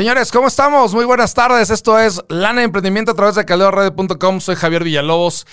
Señores, ¿cómo estamos? Muy buenas tardes. Esto es Lana Emprendimiento a través de caleoradio.com. Soy Javier Villalobos.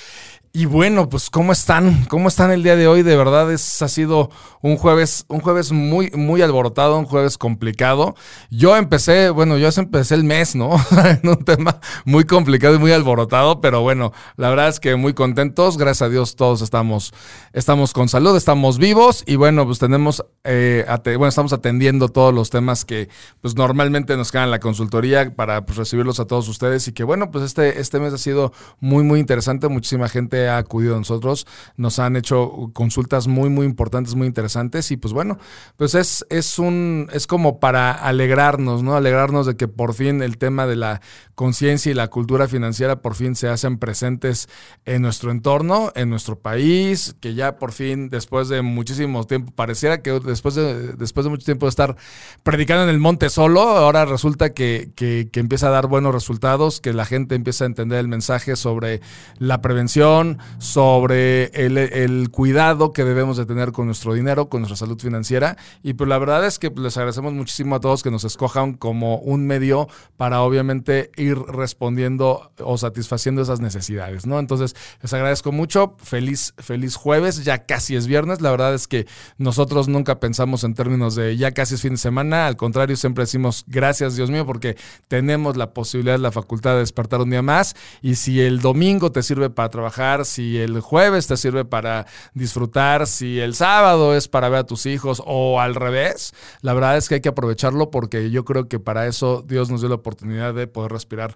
Y bueno, pues ¿cómo están? ¿Cómo están el día de hoy? De verdad es, ha sido un jueves, un jueves muy, muy alborotado, un jueves complicado. Yo empecé, bueno, yo empecé el mes, ¿no? en un tema muy complicado y muy alborotado, pero bueno, la verdad es que muy contentos. Gracias a Dios todos estamos, estamos con salud, estamos vivos y bueno, pues tenemos, eh, bueno, estamos atendiendo todos los temas que pues normalmente nos quedan en la consultoría para pues, recibirlos a todos ustedes y que bueno, pues este, este mes ha sido muy, muy interesante. Muchísima gente ha acudido a nosotros, nos han hecho consultas muy, muy importantes, muy interesantes y pues bueno, pues es, es un, es como para alegrarnos, ¿no? Alegrarnos de que por fin el tema de la conciencia y la cultura financiera por fin se hacen presentes en nuestro entorno, en nuestro país, que ya por fin, después de muchísimo tiempo, pareciera que después de, después de mucho tiempo de estar predicando en el monte solo, ahora resulta que, que, que empieza a dar buenos resultados, que la gente empieza a entender el mensaje sobre la prevención, sobre el, cuidado que debemos de tener con nuestro dinero, con nuestra salud financiera. Y pues la verdad es que les agradecemos muchísimo a todos que nos escojan como un medio para obviamente ir respondiendo o satisfaciendo esas necesidades, ¿no? Entonces, les agradezco mucho. Feliz, feliz jueves. Ya casi es viernes. La verdad es que nosotros nunca pensamos en términos de ya casi es fin de semana. Al contrario, siempre decimos gracias, Dios mío, porque tenemos la posibilidad, la facultad de despertar un día más. Y si el domingo te sirve para trabajar, si el jueves te sirve para disfrutar, si el sábado es para ver a tus hijos o al revés, la verdad es que hay que aprovecharlo porque yo creo que para eso Dios nos dio la oportunidad de poder respirar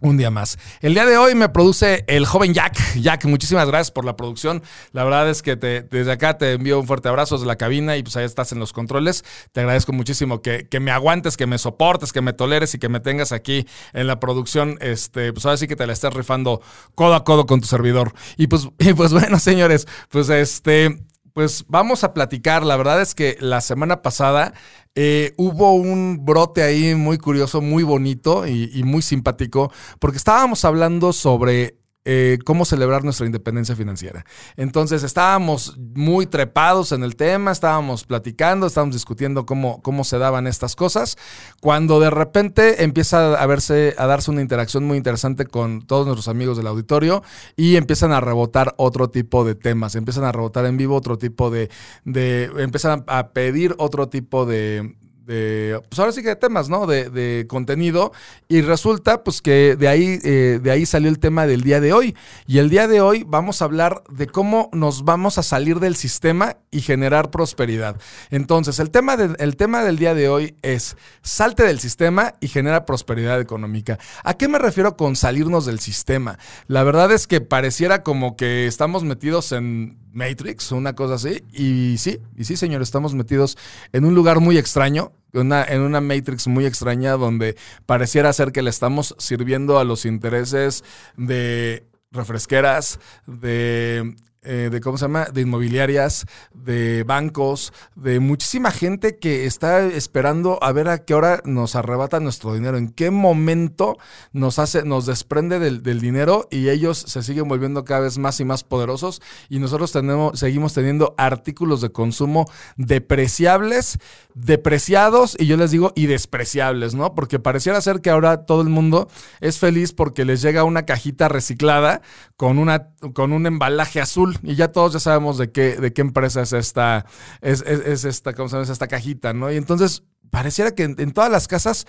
un día más. El día de hoy me produce el joven Jack. Jack, muchísimas gracias por la producción. La verdad es que desde acá te envío un fuerte abrazo desde la cabina y pues ahí estás en los controles. Te agradezco muchísimo que, me aguantes, que me soportes, que me toleres y que me tengas aquí en la producción. Este, pues ahora sí que te la estés rifando codo a codo con tu servidor. Y pues, y pues bueno, señores, pues este, pues vamos a platicar. La verdad es que la semana pasada eh, hubo un brote ahí muy curioso, muy bonito y, muy simpático, porque estábamos hablando sobre eh, cómo celebrar nuestra independencia financiera. Entonces estábamos muy trepados en el tema, estábamos platicando, estábamos discutiendo cómo, cómo se daban estas cosas, cuando de repente empieza a, verse, a darse una interacción muy interesante con todos nuestros amigos del auditorio y empiezan a rebotar otro tipo de temas, empiezan a rebotar en vivo otro tipo de, de empiezan a pedir otro tipo de, de, pues ahora sí que de temas, ¿no? De, contenido. Y resulta, pues que de ahí, eh, de ahí salió el tema del día de hoy. Y el día de hoy vamos a hablar de cómo nos vamos a salir del sistema y generar prosperidad. Entonces, el tema, el tema del día de hoy es salte del sistema y genera prosperidad económica. ¿A qué me refiero con salirnos del sistema? La verdad es que pareciera como que estamos metidos en Matrix, una cosa así. Y sí, y sí, señor, estamos metidos en un lugar muy extraño, en una Matrix muy extraña donde pareciera ser que le estamos sirviendo a los intereses de refresqueras, de eh, de cómo se llama, de inmobiliarias, de bancos, de muchísima gente que está esperando a ver a qué hora nos arrebata nuestro dinero, en qué momento nos hace, nos desprende del, dinero y ellos se siguen volviendo cada vez más y más poderosos y nosotros tenemos, seguimos teniendo artículos de consumo depreciables, depreciados y yo les digo y despreciables, ¿no? Porque pareciera ser que ahora todo el mundo es feliz porque les llega una cajita reciclada con, una, con un embalaje azul y ya todos ya sabemos de qué, de qué empresa es esta, es, esta, ¿cómo se llama? esta cajita, ¿no? Y entonces pareciera que en, todas las casas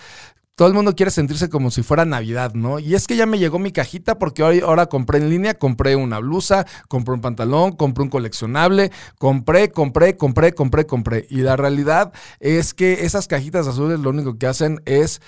todo el mundo quiere sentirse como si fuera Navidad, ¿no? Y es que ya me llegó mi cajita porque hoy, ahora compré en línea, compré una blusa, compré un pantalón, compré un coleccionable, compré, compré, compré, compré, compré. Y la realidad es que esas cajitas azules lo único que hacen es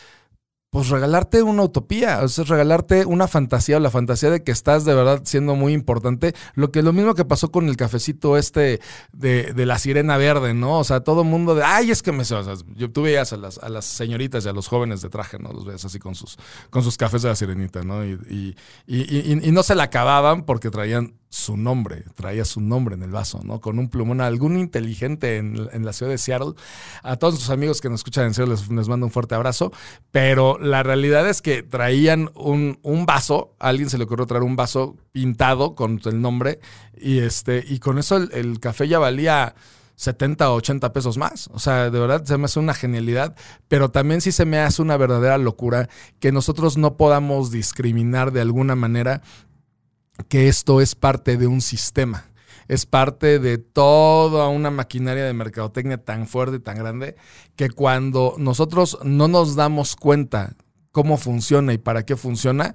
pues regalarte una utopía, o sea, regalarte una fantasía o la fantasía de que estás de verdad siendo muy importante. Lo que lo mismo que pasó con el cafecito este de, de la sirena verde, ¿no? O sea, todo mundo de, ay, es que me... O sea, yo, tú veías a las, a las señoritas y a los jóvenes de traje, ¿no? Los veías así con sus, con sus cafés de la sirenita, ¿no? Y, y, y, y no se la acababan porque traían su nombre, traía su nombre en el vaso, ¿no? Con un plumón, algún inteligente en, la ciudad de Seattle. A todos sus amigos que nos escuchan en Seattle les, mando un fuerte abrazo, pero la realidad es que traían un, un, vaso, a alguien se le ocurrió traer un vaso pintado con el nombre y, este, y con eso el, café ya valía 70 o 80 pesos más. O sea, de verdad se me hace una genialidad, pero también sí se me hace una verdadera locura que nosotros no podamos discriminar de alguna manera que esto es parte de un sistema. Es parte de toda una maquinaria de mercadotecnia tan fuerte y tan grande que cuando nosotros no nos damos cuenta cómo funciona y para qué funciona,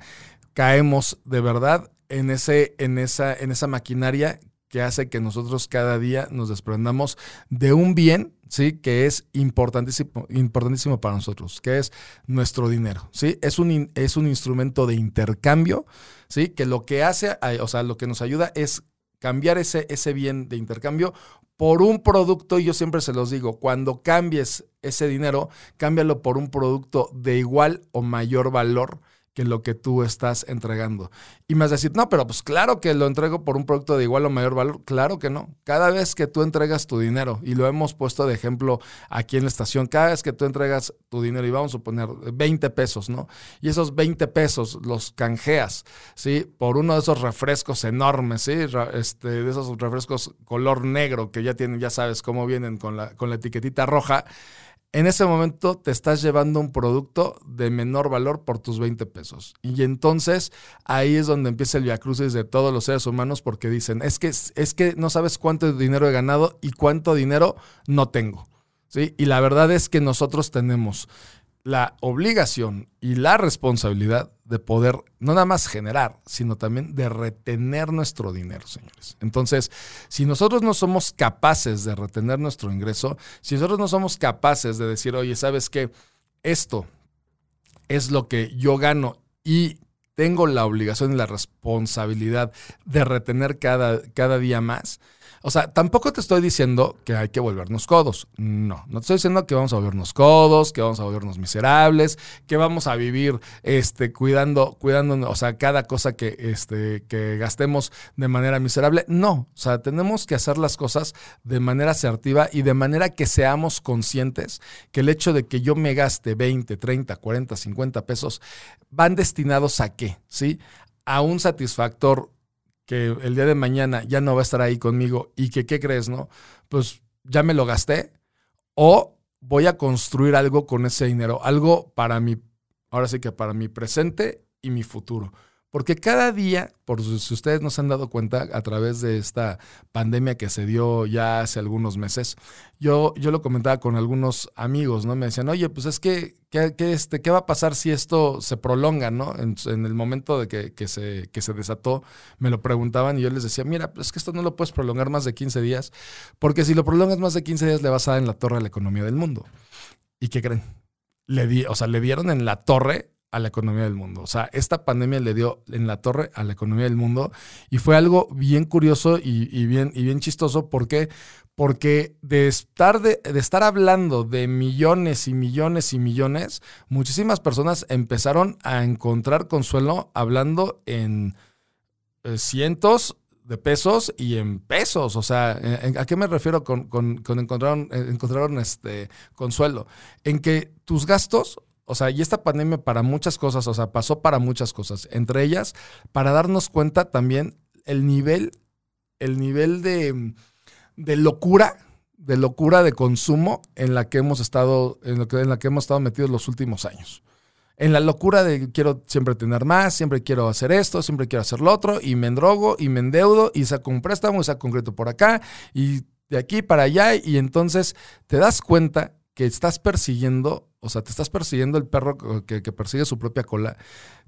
caemos de verdad en, ese, en, esa, en esa maquinaria que hace que nosotros cada día nos desprendamos de un bien, ¿sí? Que es importantísimo, importantísimo para nosotros, que es nuestro dinero, ¿sí? Es un, es un instrumento de intercambio, ¿sí? Que lo que hace, o sea, lo que nos ayuda es cambiar ese, ese bien de intercambio por un producto, y yo siempre se los digo, cuando cambies ese dinero, cámbialo por un producto de igual o mayor valor que lo que tú estás entregando. Y me vas a decir, no, pero pues claro que lo entrego por un producto de igual o mayor valor. Claro que no. Cada vez que tú entregas tu dinero, y lo hemos puesto de ejemplo aquí en la estación, cada vez que tú entregas tu dinero, y vamos a poner 20 pesos, ¿no? Y esos 20 pesos los canjeas, ¿sí? Por uno de esos refrescos enormes, ¿sí? Este, de esos refrescos color negro que ya tienen, ya sabes cómo vienen con la, con la etiquetita roja en ese momento te estás llevando un producto de menor valor por tus 20 pesos. Y entonces ahí es donde empieza el viacrucis de todos los seres humanos porque dicen, es que, es que no sabes cuánto dinero he ganado y cuánto dinero no tengo. ¿Sí? Y la verdad es que nosotros tenemos la obligación y la responsabilidad de poder no nada más generar, sino también de retener nuestro dinero, señores. Entonces, si nosotros no somos capaces de retener nuestro ingreso, si nosotros no somos capaces de decir, oye, ¿sabes qué? Esto es lo que yo gano y tengo la obligación y la responsabilidad de retener cada, cada día más, o sea, tampoco te estoy diciendo que hay que volvernos codos. No, no te estoy diciendo que vamos a volvernos codos, que vamos a volvernos miserables, que vamos a vivir este, cuidando, cuidando, o sea, cada cosa que, este, que gastemos de manera miserable. No, o sea, tenemos que hacer las cosas de manera asertiva y de manera que seamos conscientes que el hecho de que yo me gaste 20, 30, 40, 50 pesos van destinados a qué, ¿sí? A un satisfactor que el día de mañana ya no va a estar ahí conmigo y que, ¿qué crees, no? Pues ya me lo gasté o voy a construir algo con ese dinero, algo para mi, ahora sí que para mi presente y mi futuro. Porque cada día, por si ustedes no se han dado cuenta a través de esta pandemia que se dio ya hace algunos meses, yo, yo lo comentaba con algunos amigos, ¿no? Me decían, oye, pues es que, ¿qué, este, ¿qué va a pasar si esto se prolonga, ¿no? En, el momento de que, se, que se desató, me lo preguntaban y yo les decía, mira, es que esto no lo puedes prolongar más de 15 días, porque si lo prolongas más de 15 días le vas a dar en la torre a la economía del mundo. ¿Y qué creen? Le di, o sea, le dieron en la torre a la economía del mundo. O sea, esta pandemia le dio en la torre a la economía del mundo y fue algo bien curioso y, bien, y bien chistoso. ¿Por qué? Porque de estar, de, estar hablando de millones y millones y millones, muchísimas personas empezaron a encontrar consuelo hablando en eh, cientos de pesos y en pesos. O sea, ¿a qué me refiero con, con, con encontraron, eh, encontraron este consuelo? En que tus gastos o sea, y esta pandemia para muchas cosas, o sea, pasó para muchas cosas. Entre ellas, para darnos cuenta también el nivel, el nivel de, de locura, de locura de consumo en la que hemos estado, en, lo que, en la que hemos estado metidos los últimos años. En la locura de quiero siempre tener más, siempre quiero hacer esto, siempre quiero hacer lo otro, y me endrogo, y me endeudo, y saco un préstamo, y saco concreto por acá, y de aquí para allá, y entonces te das cuenta que estás persiguiendo, o sea, te estás persiguiendo el perro que, persigue su propia cola.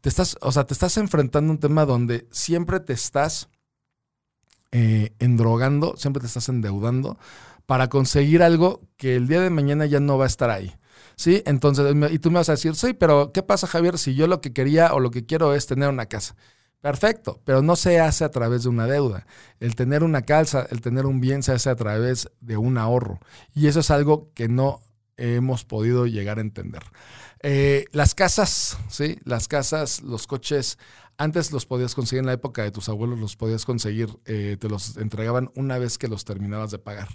Te estás, o sea, te estás enfrentando a un tema donde siempre te estás eh, endrogando, siempre te estás endeudando para conseguir algo que el día de mañana ya no va a estar ahí. ¿Sí? Entonces, y tú me vas a decir, sí, pero ¿qué pasa, Javier, si yo lo que quería o lo que quiero es tener una casa? Perfecto, pero no se hace a través de una deuda. El tener una casa, el tener un bien se hace a través de un ahorro. Y eso es algo que no hemos podido llegar a entender. Eh, las casas, ¿sí? Las casas, los coches, antes los podías conseguir en la época de tus abuelos, los podías conseguir, eh, te los entregaban una vez que los terminabas de pagar.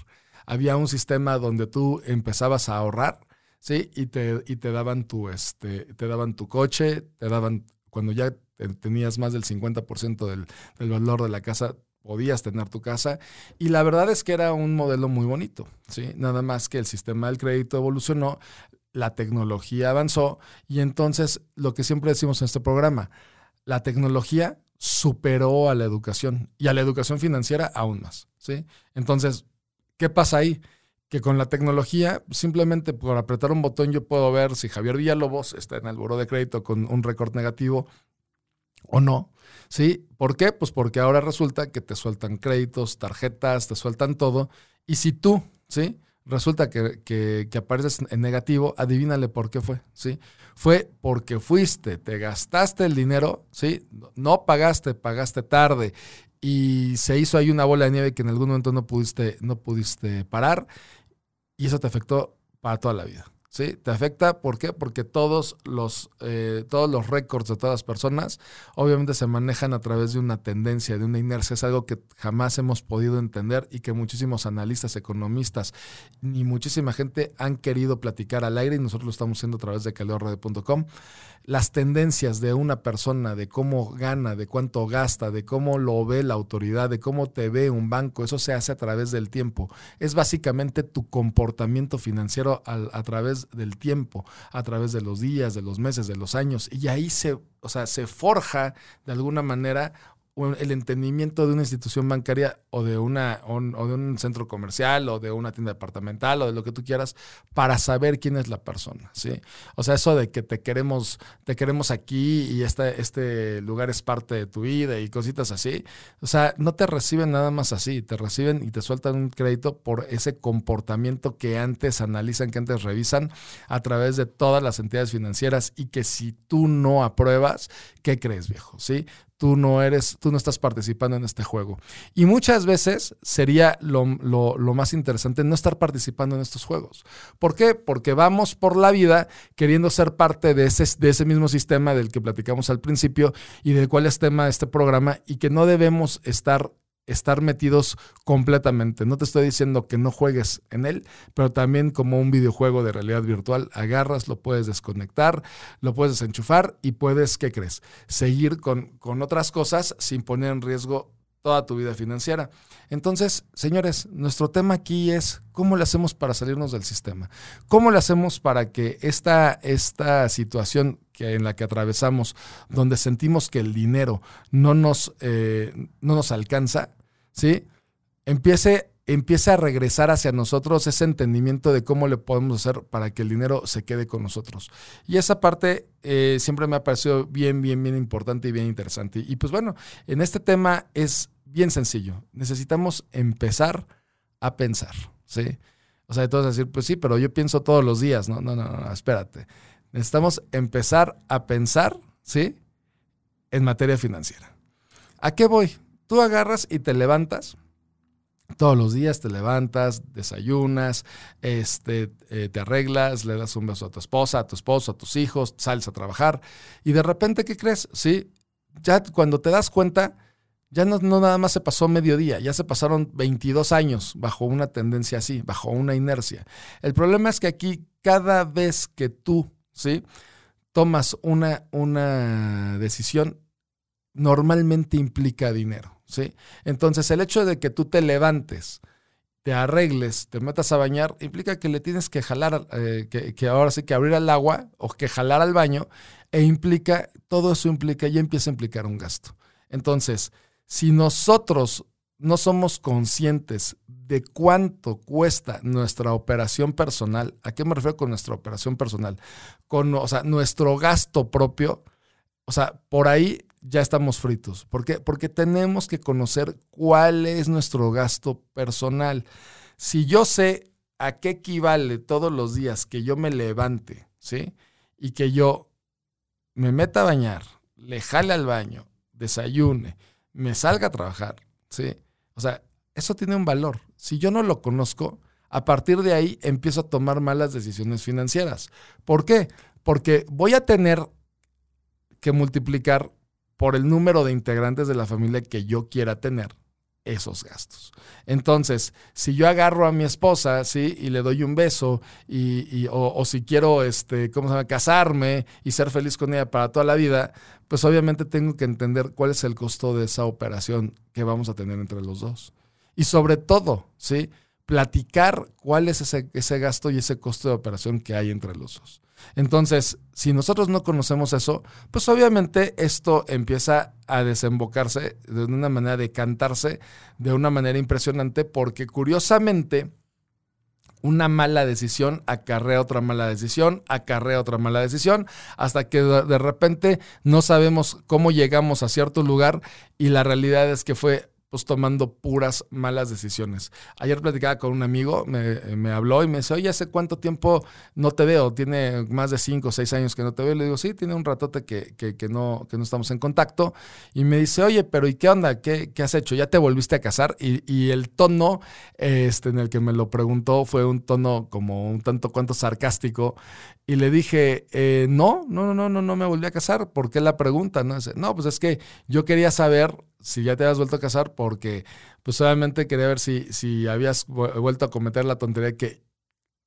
Había un sistema donde tú empezabas a ahorrar, ¿sí? Y te, y te daban tu, este, te daban tu coche, te daban, cuando ya tenías más del 50% del, del valor de la casa, podías tener tu casa y la verdad es que era un modelo muy bonito, ¿sí? Nada más que el sistema del crédito evolucionó, la tecnología avanzó y entonces lo que siempre decimos en este programa, la tecnología superó a la educación y a la educación financiera aún más, ¿sí? Entonces, ¿qué pasa ahí? Que con la tecnología, simplemente por apretar un botón yo puedo ver si Javier Villalobos está en el buro de crédito con un récord negativo o no. ¿Sí? ¿Por qué? Pues porque ahora resulta que te sueltan créditos, tarjetas, te sueltan todo. Y si tú, ¿sí? Resulta que, que, que, apareces en negativo, adivínale por qué fue, ¿sí? Fue porque fuiste, te gastaste el dinero, ¿sí? No pagaste, pagaste tarde y se hizo ahí una bola de nieve que en algún momento no pudiste, no pudiste parar y eso te afectó para toda la vida. ¿Sí? Te afecta, ¿por qué? Porque todos los, eh, todos los récords de todas las personas obviamente se manejan a través de una tendencia, de una inercia. Es algo que jamás hemos podido entender y que muchísimos analistas, economistas ni muchísima gente han querido platicar al aire y nosotros lo estamos haciendo a través de caleorrede.com. Las tendencias de una persona, de cómo gana, de cuánto gasta, de cómo lo ve la autoridad, de cómo te ve un banco, eso se hace a través del tiempo. Es básicamente tu comportamiento financiero a, a través del tiempo, a través de los días, de los meses, de los años. Y ahí se, o sea, se forja de alguna manera el entendimiento de una institución bancaria o de, una, o, de un centro comercial o de una tienda departamental o de lo que tú quieras para saber quién es la persona, ¿sí? O sea, eso de que te queremos, te queremos aquí y este, este lugar es parte de tu vida y cositas así, o sea, no te reciben nada más así, te reciben y te sueltan un crédito por ese comportamiento que antes analizan, que antes revisan a través de todas las entidades financieras y que si tú no apruebas, ¿qué crees, viejo? ¿Sí? Tú no eres, tú no estás participando en este juego. Y muchas veces sería lo, más interesante no estar participando en estos juegos. ¿Por qué? Porque vamos por la vida queriendo ser parte de ese, de ese mismo sistema del que platicamos al principio y del cual es tema este programa y que no debemos estar estar metidos completamente. No te estoy diciendo que no juegues en él, pero también como un videojuego de realidad virtual, agarras, lo puedes desconectar, lo puedes desenchufar y puedes, ¿qué crees? Seguir con, con otras cosas sin poner en riesgo toda tu vida financiera. Entonces, señores, nuestro tema aquí es cómo le hacemos para salirnos del sistema. ¿Cómo le hacemos para que esta, esta situación que, en la que atravesamos, donde sentimos que el dinero no nos, eh, no nos alcanza, ¿sí? empiece, empiece a regresar hacia nosotros ese entendimiento de cómo le podemos hacer para que el dinero se quede con nosotros. Y esa parte eh, siempre me ha parecido bien, bien, bien importante y bien interesante. Y pues bueno, en este tema es bien sencillo. Necesitamos empezar a pensar, ¿sí? O sea, entonces decir, pues sí, pero yo pienso todos los días. No, no, no, no, espérate. Necesitamos empezar a pensar, ¿sí? En materia financiera. ¿A qué voy? Tú agarras y te levantas. Todos los días te levantas, desayunas, este, eh, te arreglas, le das un beso a tu esposa, a tu esposo, a tus hijos, sales a trabajar y de repente, ¿qué crees? Sí, ya cuando te das cuenta, ya no, nada más se pasó mediodía, ya se pasaron 22 años bajo una tendencia así, bajo una inercia. El problema es que aquí cada vez que tú, ¿sí? Tomas una, una decisión, normalmente implica dinero, ¿sí? Entonces el hecho de que tú te levantes, te arregles, te metas a bañar, implica que le tienes que jalar, eh, que, que, ahora sí que abrir el agua o que jalar al baño, e implica, todo eso implica, ya empieza a implicar un gasto. Entonces, si nosotros no somos conscientes de cuánto cuesta nuestra operación personal, ¿a qué me refiero con nuestra operación personal? Con, o sea, nuestro gasto propio, o sea, por ahí ya estamos fritos. ¿Por qué? Porque tenemos que conocer cuál es nuestro gasto personal. Si yo sé a qué equivale todos los días que yo me levante, ¿sí? Y que yo me meta a bañar, le jale al baño, desayune, me salga a trabajar, ¿sí? O sea, eso tiene un valor. Si yo no lo conozco, a partir de ahí empiezo a tomar malas decisiones financieras. ¿Por qué? Porque voy a tener que multiplicar por el número de integrantes de la familia que yo quiera tener, esos gastos. Entonces, si yo agarro a mi esposa, ¿sí? Y le doy un beso, y, o, si quiero, este, ¿cómo se llama? Casarme y ser feliz con ella para toda la vida, pues obviamente tengo que entender cuál es el costo de esa operación que vamos a tener entre los dos. Y sobre todo, ¿sí? Platicar cuál es ese, ese gasto y ese costo de operación que hay entre los dos. Entonces, si nosotros no conocemos eso, pues obviamente esto empieza a desembocarse de una manera de cantarse de una manera impresionante porque curiosamente una mala decisión acarrea otra mala decisión, acarrea otra mala decisión, hasta que de repente no sabemos cómo llegamos a cierto lugar y la realidad es que fue pues tomando puras malas decisiones. Ayer platicaba con un amigo, me, habló y me dice, oye, ¿hace cuánto tiempo no te veo? Tiene más de cinco o seis años que no te veo. Y le digo, sí, tiene un ratote que, que, no, que no estamos en contacto. Y me dice, oye, pero ¿y qué onda? ¿Qué, qué has hecho? ¿Ya te volviste a casar? Y, y, el tono este, en el que me lo preguntó fue un tono como un tanto cuanto sarcástico. Y le dije, eh, no, no, no, no, no me volví a casar. ¿Por qué la pregunta? No, no, pues es que yo quería saber si ya te habías vuelto a casar porque pues obviamente quería ver si, si habías vuelto a cometer la tontería que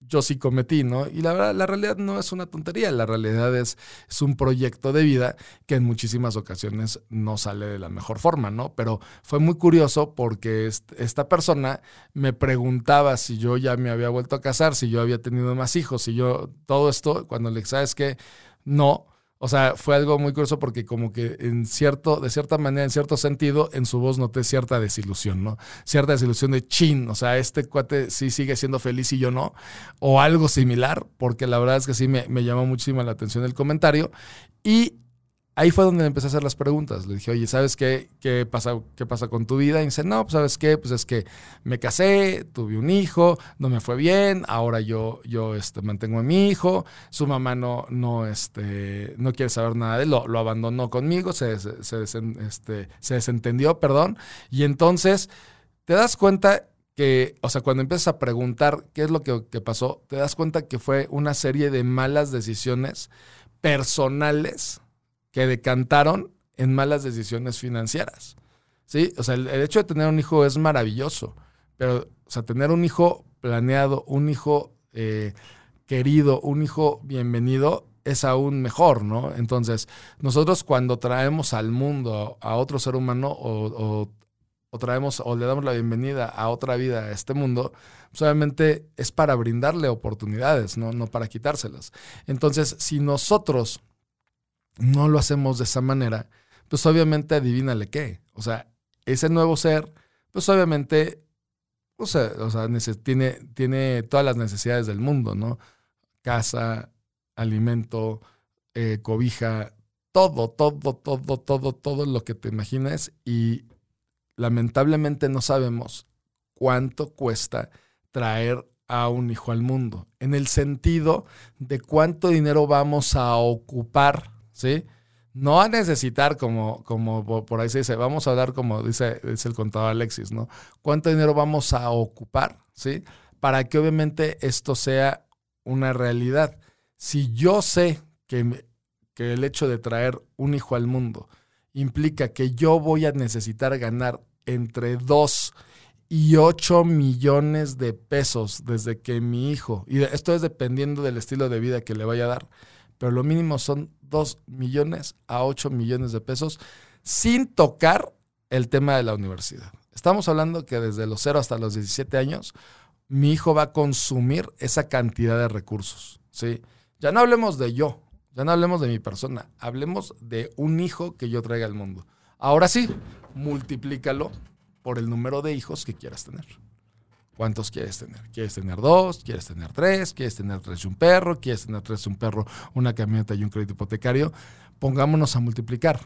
yo sí cometí, ¿no? Y la verdad, la realidad no es una tontería, la realidad es, es un proyecto de vida que en muchísimas ocasiones no sale de la mejor forma, ¿no? Pero fue muy curioso porque esta persona me preguntaba si yo ya me había vuelto a casar, si yo había tenido más hijos, si yo, todo esto, cuando le ¿sabes qué? No, o sea, fue algo muy curioso porque como que en cierto, de cierta manera, en cierto sentido, en su voz noté cierta desilusión, ¿no? Cierta desilusión de chin, o sea, este cuate sí sigue siendo feliz y yo no, o algo similar, porque la verdad es que sí me, me llamó muchísimo la atención el comentario. Y ahí fue donde empecé a hacer las preguntas. Le dije, oye, ¿sabes qué, qué, pasa, qué pasa con tu vida? Y dice, no, pues ¿sabes qué? Pues es que me casé, tuve un hijo, no me fue bien, ahora yo, yo este, mantengo a mi hijo, su mamá no, no, este, no quiere saber nada de él, lo, lo abandonó conmigo, se, se, este, se desentendió, perdón. Y entonces te das cuenta que, o sea, cuando empiezas a preguntar qué es lo que, que pasó, te das cuenta que fue una serie de malas decisiones personales que decantaron en malas decisiones financieras. ¿Sí? O sea, el, hecho de tener un hijo es maravilloso, pero, o sea, tener un hijo planeado, un hijo eh, querido, un hijo bienvenido, es aún mejor, ¿no? Entonces, nosotros cuando traemos al mundo a otro ser humano o, traemos o le damos la bienvenida a otra vida a este mundo, pues obviamente es para brindarle oportunidades, ¿no? no para quitárselas. Entonces, si nosotros no lo hacemos de esa manera, pues obviamente adivínale qué. O sea, ese nuevo ser, pues obviamente, o sea, o sea tiene, tiene todas las necesidades del mundo, ¿no? Casa, alimento, eh, cobija, todo, todo, todo, todo, todo lo que te imagines y lamentablemente no sabemos cuánto cuesta traer a un hijo al mundo, en el sentido de cuánto dinero vamos a ocupar ¿sí? No a necesitar, como, como por ahí se dice, vamos a hablar como dice, dice el contador Alexis, ¿no? ¿Cuánto dinero vamos a ocupar, ¿sí? Para que obviamente esto sea una realidad. Si yo sé que, que el hecho de traer un hijo al mundo implica que yo voy a necesitar ganar entre 2 y 8 millones de pesos desde que mi hijo, y esto es dependiendo del estilo de vida que le vaya a dar, pero lo mínimo son 2 millones a 8 millones de pesos sin tocar el tema de la universidad. Estamos hablando que desde los 0 hasta los 17 años, mi hijo va a consumir esa cantidad de recursos. ¿sí? Ya no hablemos de yo, ya no hablemos de mi persona, hablemos de un hijo que yo traiga al mundo. Ahora sí, multiplícalo por el número de hijos que quieras tener. ¿Cuántos quieres tener? ¿Quieres tener dos? ¿Quieres tener tres? ¿Quieres tener tres y un perro? ¿Quieres tener tres y un perro, una camioneta y un crédito hipotecario? Pongámonos a multiplicar.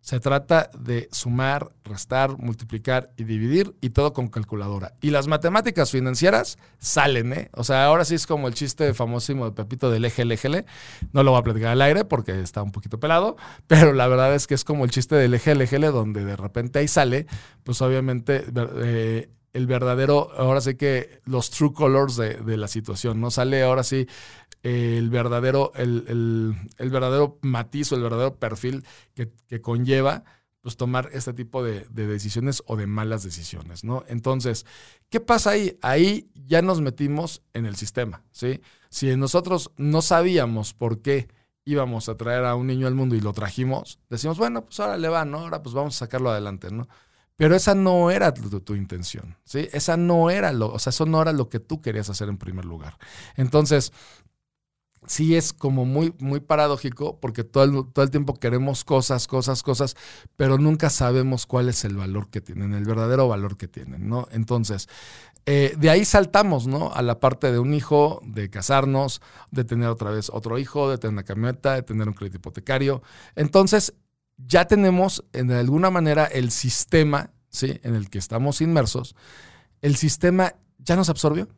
Se trata de sumar, restar, multiplicar y dividir y todo con calculadora. Y las matemáticas financieras salen, ¿eh? O sea, ahora sí es como el chiste famosísimo de Pepito del eje, eje, No lo voy a platicar al aire porque está un poquito pelado, pero la verdad es que es como el chiste del eje, eje, donde de repente ahí sale, pues obviamente eh, el verdadero, ahora sí que los true colors de, la situación, ¿no? Sale ahora sí el verdadero, el, verdadero matiz o el verdadero perfil que, conlleva, pues tomar este tipo de, de, decisiones o de malas decisiones, ¿no? Entonces, ¿qué pasa ahí? Ahí ya nos metimos en el sistema, ¿sí? Si nosotros no sabíamos por qué íbamos a traer a un niño al mundo y lo trajimos, decimos, bueno, pues ahora le va, ¿no? Ahora pues vamos a sacarlo adelante, ¿no? Pero esa no era tu, intención, ¿sí? Esa no era lo, o sea, eso no era lo que tú querías hacer en primer lugar. Entonces, sí es como muy, muy paradójico porque todo el, todo el tiempo queremos cosas, cosas, cosas, pero nunca sabemos cuál es el valor que tienen, el verdadero valor que tienen, ¿no? Entonces, eh, de ahí saltamos, ¿no? A la parte de un hijo, de casarnos, de tener otra vez otro hijo, de tener una camioneta, de tener un crédito hipotecario. Entonces, ya tenemos en alguna manera el sistema, ¿sí? En el que estamos inmersos, el sistema ya nos absorbió,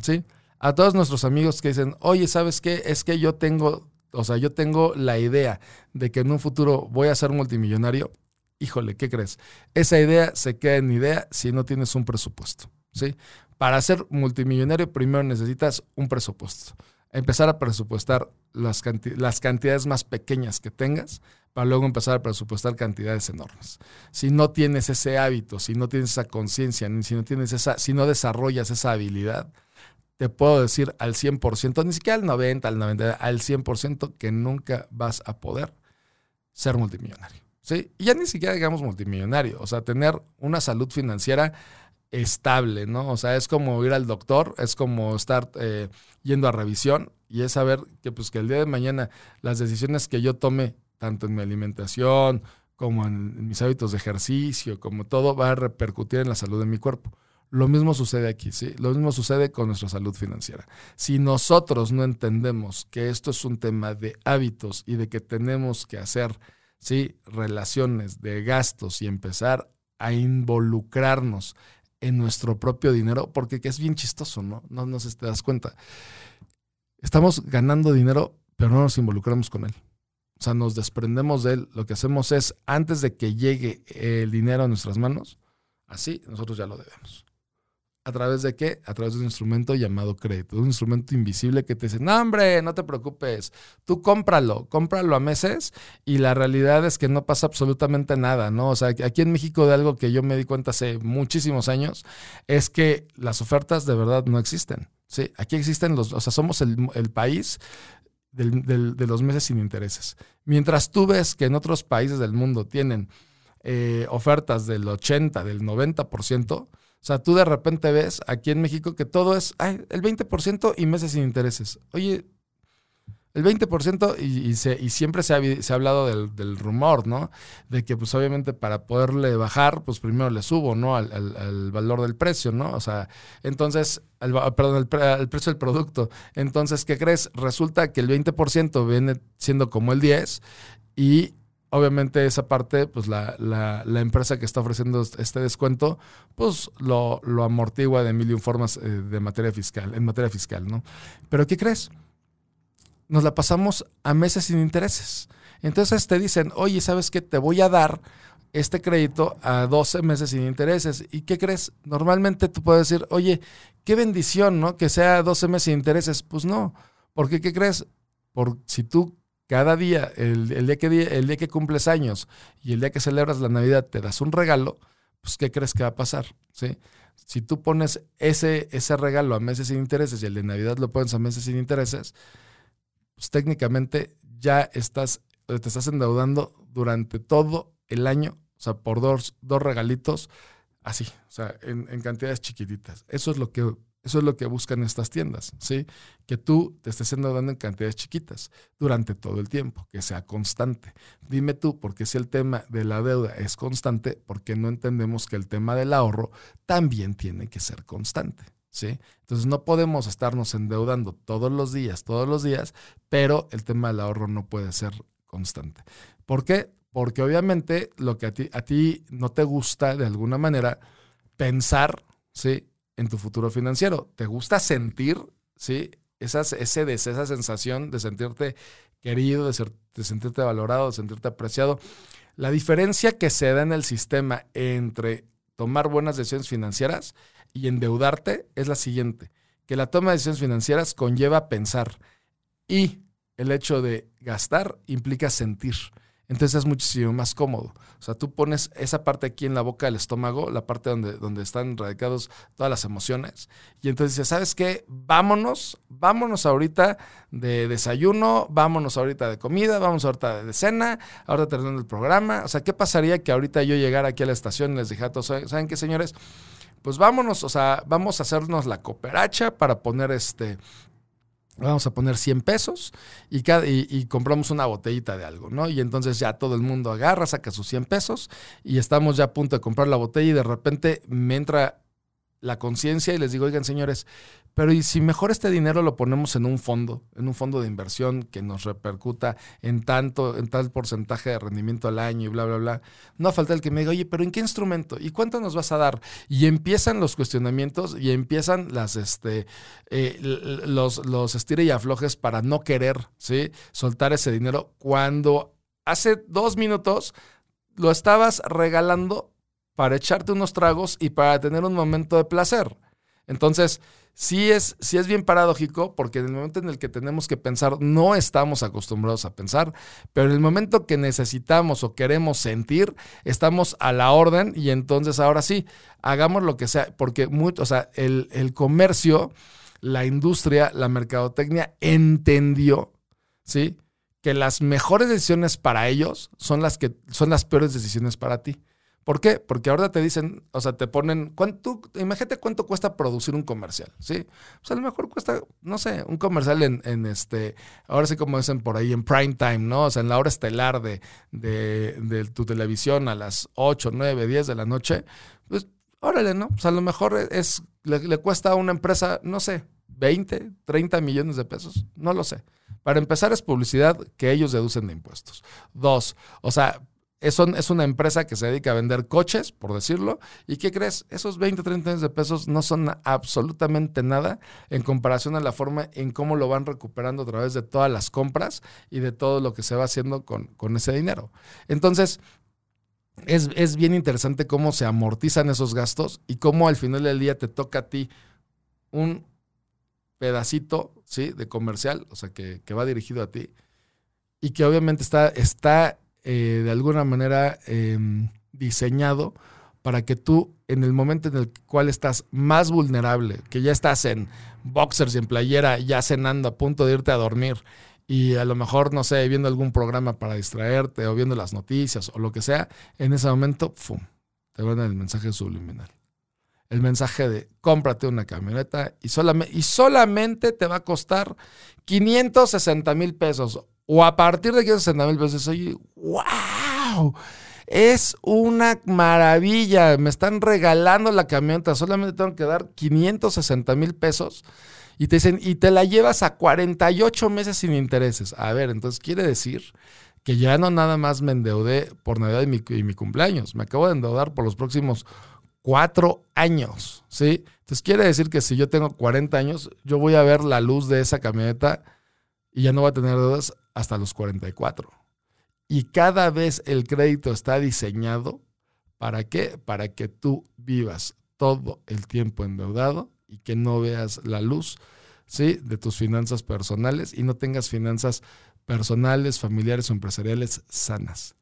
¿sí? A todos nuestros amigos que dicen, oye, ¿sabes qué? Es que yo tengo, o sea, yo tengo la idea de que en un futuro voy a ser multimillonario. Híjole, ¿qué crees? Esa idea se queda en idea si no tienes un presupuesto. ¿sí? Para ser multimillonario primero necesitas un presupuesto. Empezar a presupuestar las, las cantidades más pequeñas que tengas para luego empezar a presupuestar cantidades enormes. Si no tienes ese hábito, si no tienes esa conciencia, si no tienes esa, si no desarrollas esa habilidad, te puedo decir al 100%, ni siquiera al 90, al 90, al 100% que nunca vas a poder ser multimillonario. ¿sí? Y ya ni siquiera digamos multimillonario, o sea, tener una salud financiera estable, ¿no? O sea, es como ir al doctor, es como estar eh, yendo a revisión y es saber que, pues, que el día de mañana las decisiones que yo tome, tanto en mi alimentación como en, mis hábitos de ejercicio, como todo, va a repercutir en la salud de mi cuerpo. Lo mismo sucede aquí, ¿sí? Lo mismo sucede con nuestra salud financiera. Si nosotros no entendemos que esto es un tema de hábitos y de que tenemos que hacer, ¿sí? Relaciones de gastos y empezar a involucrarnos en nuestro propio dinero, porque es bien chistoso, ¿no? No, no sé si te das cuenta. Estamos ganando dinero, pero no nos involucramos con él. O sea, nos desprendemos de él. Lo que hacemos es, antes de que llegue el dinero a nuestras manos, así nosotros ya lo debemos. ¿A través de qué? A través de un instrumento llamado crédito, un instrumento invisible que te dice, no hombre, no te preocupes, tú cómpralo, cómpralo a meses y la realidad es que no pasa absolutamente nada, ¿no? O sea, aquí en México de algo que yo me di cuenta hace muchísimos años es que las ofertas de verdad no existen, ¿sí? Aquí existen los, o sea, somos el, país de los meses sin intereses. Mientras tú ves que en otros países del mundo tienen eh, ofertas del 80, del 90%, o sea, tú de repente ves aquí en México que todo es ay, el 20% y meses sin intereses. Oye, el 20% y, y, se, y siempre se ha, hablado del, rumor, ¿no? De que pues obviamente para poderle bajar, pues primero le subo, ¿no? Al, al, al valor del precio, ¿no? O sea, entonces, al, perdón, el, precio del producto. Entonces, ¿qué crees? Resulta que el 20% viene siendo como el 10 y obviamente esa parte, pues la, la, la, empresa que está ofreciendo este descuento, pues lo, lo amortigua de mil y un formas eh, de materia fiscal, en materia fiscal, ¿no? Pero ¿qué crees? Nos la pasamos a meses sin intereses. Entonces te dicen, oye, ¿sabes qué? Te voy a dar este crédito a 12 meses sin intereses. ¿Y qué crees? Normalmente tú puedes decir, oye, qué bendición, ¿no? Que sea 12 meses sin intereses. Pues no, porque ¿qué crees? Por si tú cada día, el, el, día que, el día que cumples años y el día que celebras la Navidad te das un regalo, pues ¿qué crees que va a pasar? ¿Sí? Si tú pones ese, ese regalo a meses sin intereses y el de Navidad lo pones a meses sin intereses, pues técnicamente ya estás, te estás endeudando durante todo el año, o sea, por dos, dos regalitos, así, o sea, en, en cantidades chiquititas. Eso es lo que eso es lo que buscan estas tiendas, ¿sí? Que tú te estés endeudando en cantidades chiquitas durante todo el tiempo, que sea constante. Dime tú, porque si el tema de la deuda es constante, ¿por qué no entendemos que el tema del ahorro también tiene que ser constante? Entonces no podemos estarnos endeudando todos los días, todos los días, pero el tema del ahorro no puede ser constante. ¿Por qué? Porque obviamente lo que a ti, no te gusta de alguna manera pensar, ¿sí? en tu futuro financiero. ¿Te gusta sentir, sí? Esas, ese esa sensación de sentirte querido, de sentirte valorado, de sentirte apreciado. La diferencia que se da en el sistema entre tomar buenas decisiones financieras y endeudarte es la siguiente, que la toma de decisiones financieras conlleva pensar y el hecho de gastar implica sentir. Entonces es muchísimo más cómodo. O sea, tú pones esa parte aquí en la boca del estómago, la parte donde, donde están radicados todas las emociones. Y entonces dices, ¿sabes qué? Vámonos, vámonos ahorita de desayuno, vámonos ahorita de comida, vamos ahorita de cena, ahorita terminando el programa. O sea, ¿qué pasaría que ahorita yo llegara aquí a la estación y les dijera a todos, ¿saben qué, señores? Pues vámonos, o sea, vamos a hacernos la cooperacha para poner este vamos a poner 100 pesos y, compramos una botellita de algo, ¿no? Y entonces ya todo el mundo agarra, saca sus 100 pesos y estamos ya a punto de comprar la botella y de repente me entra la conciencia y les digo, oigan señores, pero ¿y si mejor este dinero lo ponemos en un fondo, en un fondo de inversión que nos repercuta en tanto, en tal porcentaje de rendimiento al año y bla, bla, bla? No falta el que me diga, oye, pero ¿en qué instrumento? ¿Y cuánto nos vas a dar? Y empiezan los cuestionamientos y empiezan las, este, eh, los, los estire y aflojes para no querer, ¿sí? Soltar ese dinero cuando hace dos minutos lo estabas regalando para echarte unos tragos y para tener un momento de placer. Entonces, sí es, sí es bien paradójico porque en el momento en el que tenemos que pensar no estamos acostumbrados a pensar, pero en el momento que necesitamos o queremos sentir, estamos a la orden y entonces ahora sí, hagamos lo que sea, porque o sea, el, el comercio, la industria, la mercadotecnia entendió, ¿sí? Que las mejores decisiones para ellos son las que son las peores decisiones para ti. ¿Por qué? Porque ahora te dicen, o sea, te ponen, ¿cuánto, imagínate cuánto cuesta producir un comercial, ¿sí? Pues a lo mejor cuesta, no sé, un comercial en, este, ahora sí como dicen por ahí, en prime time, ¿no? O sea, en la hora estelar de, de, tu televisión a las 8, 9, 10 de la noche, pues órale, ¿no? Pues a lo mejor es, le, le cuesta a una empresa, no sé, 20, 30 millones de pesos, no lo sé. Para empezar es publicidad que ellos deducen de impuestos. Dos, o sea, es, es, una empresa que se dedica a vender coches, por decirlo. ¿Y qué crees? Esos 20, 30 millones de pesos no son absolutamente nada en comparación a la forma en cómo lo van recuperando a través de todas las compras y de todo lo que se va haciendo con, con ese dinero. Entonces, es, es, bien interesante cómo se amortizan esos gastos y cómo al final del día te toca a ti un pedacito ¿sí? de comercial, o sea, que, que va dirigido a ti y que obviamente está, está eh, de alguna manera em, diseñado para que tú, en el momento en el cual estás más vulnerable, que ya estás en boxers y en playera, ya cenando, a punto de irte a dormir, y a lo mejor, no sé, viendo algún programa para distraerte o viendo las noticias o lo que sea, en ese momento, ¡fum! te van el mensaje subliminal. El mensaje de cómprate una camioneta y solamente, y solamente te va a costar 560 mil pesos o a partir de 560 mil pesos, oye, wow, es una maravilla, me están regalando la camioneta, solamente tengo que dar 560 mil pesos y te dicen, y te la llevas a 48 meses sin intereses. A ver, entonces quiere decir que ya no nada más me endeudé por Navidad y mi, cumpleaños, me acabo de endeudar por los próximos cuatro años, ¿sí? Entonces quiere decir que si yo tengo 40 años, yo voy a ver la luz de esa camioneta y ya no voy a tener deudas hasta los 44. Y cada vez el crédito está diseñado para qué? Para que tú vivas todo el tiempo endeudado y que no veas la luz ¿sí? de tus finanzas personales y no tengas finanzas personales, familiares o empresariales sanas.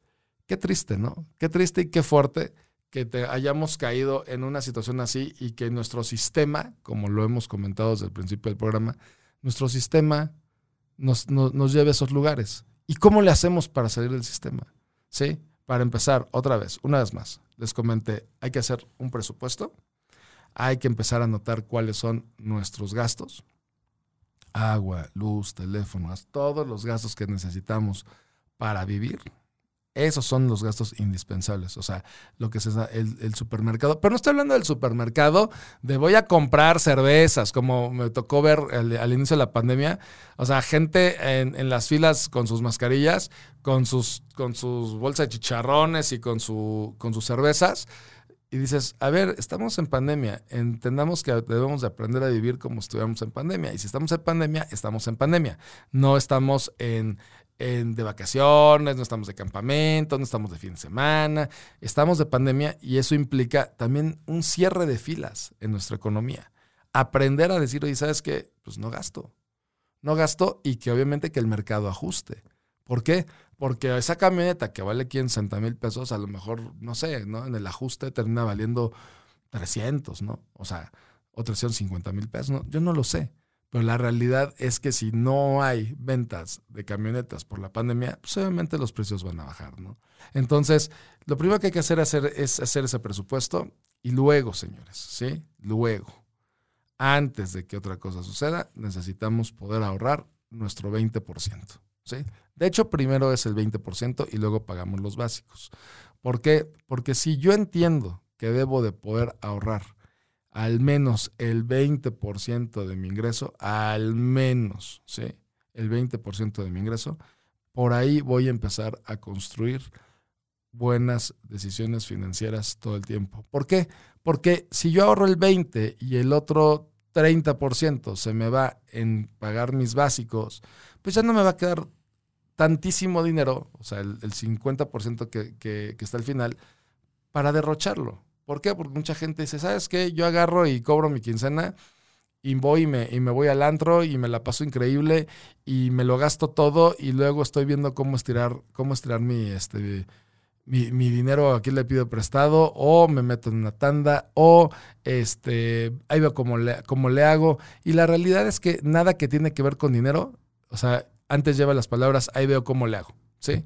Qué triste, ¿no? Qué triste y qué fuerte que te hayamos caído en una situación así y que nuestro sistema, como lo hemos comentado desde el principio del programa, nuestro sistema nos, nos, lleve a esos lugares. ¿Y cómo le hacemos para salir del sistema? ¿Sí? Para empezar, otra vez, una vez más, les comenté, hay que hacer un presupuesto, hay que empezar a notar cuáles son nuestros gastos, agua, luz, teléfonos, todos los gastos que necesitamos para vivir, esos son los gastos indispensables. O sea, lo que es el, el supermercado. Pero no estoy hablando del supermercado de voy a comprar cervezas, como me tocó ver al, inicio de la pandemia. O sea, gente en, las filas con sus mascarillas, con sus, con sus bolsas de chicharrones y con, su, con sus cervezas. Y dices, a ver, estamos en pandemia, entendamos que debemos de aprender a vivir como estuviéramos en pandemia. Y si estamos en pandemia, estamos en pandemia. No estamos en, de vacaciones, no estamos de campamento, no estamos de fin de semana, estamos de pandemia y eso implica también un cierre de filas en nuestra economía. Aprender a decir, oye, ¿sabes qué? Pues no gasto. No gasto y que obviamente que el mercado ajuste. ¿Por qué? Porque esa camioneta que vale 560 mil pesos, a lo mejor, no sé, ¿no? En el ajuste termina valiendo 300, ¿no? O sea, o 350 mil pesos, ¿no? Yo no lo sé. Pero la realidad es que si no hay ventas de camionetas por la pandemia, pues obviamente los precios van a bajar, ¿no? Entonces, lo primero que hay que hacer, hacer es hacer ese presupuesto y luego, señores, ¿sí? Luego, antes de que otra cosa suceda, necesitamos poder ahorrar nuestro 20%, ¿sí? De hecho, primero es el 20% y luego pagamos los básicos. ¿Por qué? Porque si yo entiendo que debo de poder ahorrar al menos el 20% de mi ingreso, al menos, ¿sí? El 20% de mi ingreso, por ahí voy a empezar a construir buenas decisiones financieras todo el tiempo. ¿Por qué? Porque si yo ahorro el 20 y el otro 30% se me va en pagar mis básicos, pues ya no me va a quedar tantísimo dinero, o sea, el, 50% que, está al final, para derrocharlo. ¿Por qué? Porque mucha gente dice, ¿sabes qué? Yo agarro y cobro mi quincena y voy y me, y me voy al antro y me la paso increíble y me lo gasto todo y luego estoy viendo cómo estirar, cómo estirar mi, este, mi, mi, dinero le pido prestado o me meto en una tanda o este, ahí veo cómo le, cómo le hago. Y la realidad es que nada que tiene que ver con dinero, o sea, antes lleva las palabras, ahí veo cómo le hago, ¿sí?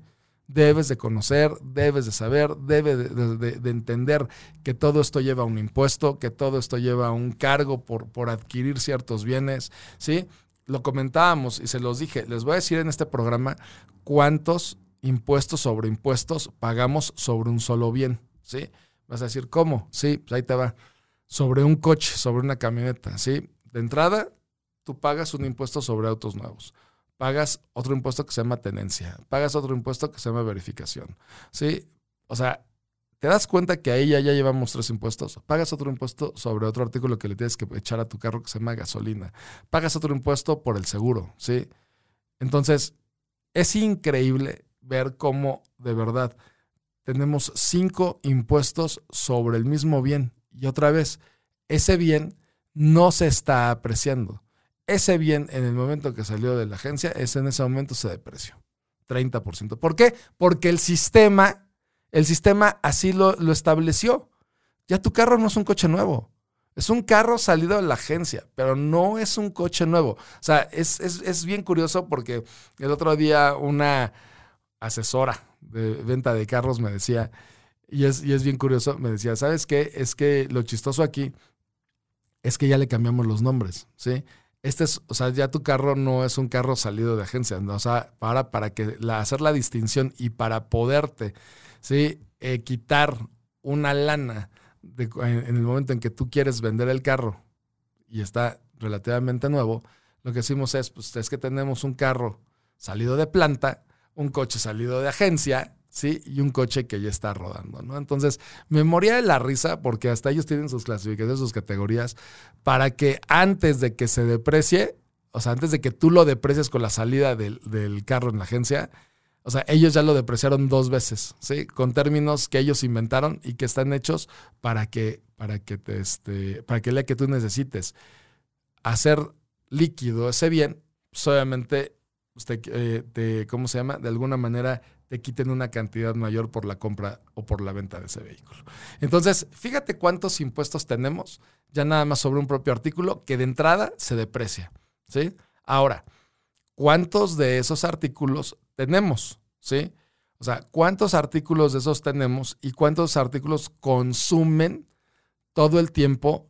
Debes de conocer, debes de saber, debes de, entender que todo esto lleva un impuesto, que todo esto lleva un cargo por, por adquirir ciertos bienes, ¿sí? Lo comentábamos y se los dije, les voy a decir en este programa cuántos impuestos sobre impuestos pagamos sobre un solo bien, ¿sí? Vas a decir, ¿cómo? Sí, pues ahí te va. Sobre un coche, sobre una camioneta, ¿sí? De entrada, tú pagas un impuesto sobre autos nuevos pagas otro impuesto que se llama tenencia, pagas otro impuesto que se llama verificación. ¿Sí? O sea, te das cuenta que ahí ya, ya llevamos tres impuestos. Pagas otro impuesto sobre otro artículo que le tienes que echar a tu carro que se llama gasolina. Pagas otro impuesto por el seguro, ¿sí? Entonces, es increíble ver cómo de verdad tenemos cinco impuestos sobre el mismo bien. Y otra vez, ese bien no se está apreciando ese bien en el momento que salió de la agencia, es en ese momento se depreció. 30%. ¿Por qué? Porque el sistema, el sistema así lo, lo estableció. Ya tu carro no es un coche nuevo. Es un carro salido de la agencia, pero no es un coche nuevo. O sea, es, es, bien curioso porque el otro día una asesora de venta de carros me decía, y es, y es bien curioso, me decía, ¿sabes qué? Es que lo chistoso aquí es que ya le cambiamos los nombres, ¿sí? Este es, o sea, ya tu carro no es un carro salido de agencia, ¿no? o sea, para, para que la, hacer la distinción y para poderte, ¿sí? Eh, quitar una lana en, el momento en que tú quieres vender el carro y está relativamente nuevo, lo que decimos es, pues es que tenemos un carro salido de planta, un coche salido de agencia, ¿sí? Y un coche que ya está rodando, ¿no? Entonces, me moría de la risa porque hasta ellos tienen sus clasificaciones, sus categorías, para que antes de que se deprecie, o sea, antes de que tú lo deprecies con la salida del, carro en la agencia, o sea, ellos ya lo depreciaron dos veces, ¿sí? Con términos que ellos inventaron y que están hechos para que, para que te, este, para que el que tú necesites hacer líquido ese bien, pues obviamente, usted, eh, ¿cómo se llama? De alguna manera te quiten una cantidad mayor por la compra o por la venta de ese vehículo. Entonces, fíjate cuántos impuestos tenemos ya nada más sobre un propio artículo que de entrada se deprecia. ¿sí? Ahora, ¿cuántos de esos artículos tenemos? ¿sí? O sea, ¿cuántos artículos de esos tenemos y cuántos artículos consumen todo el tiempo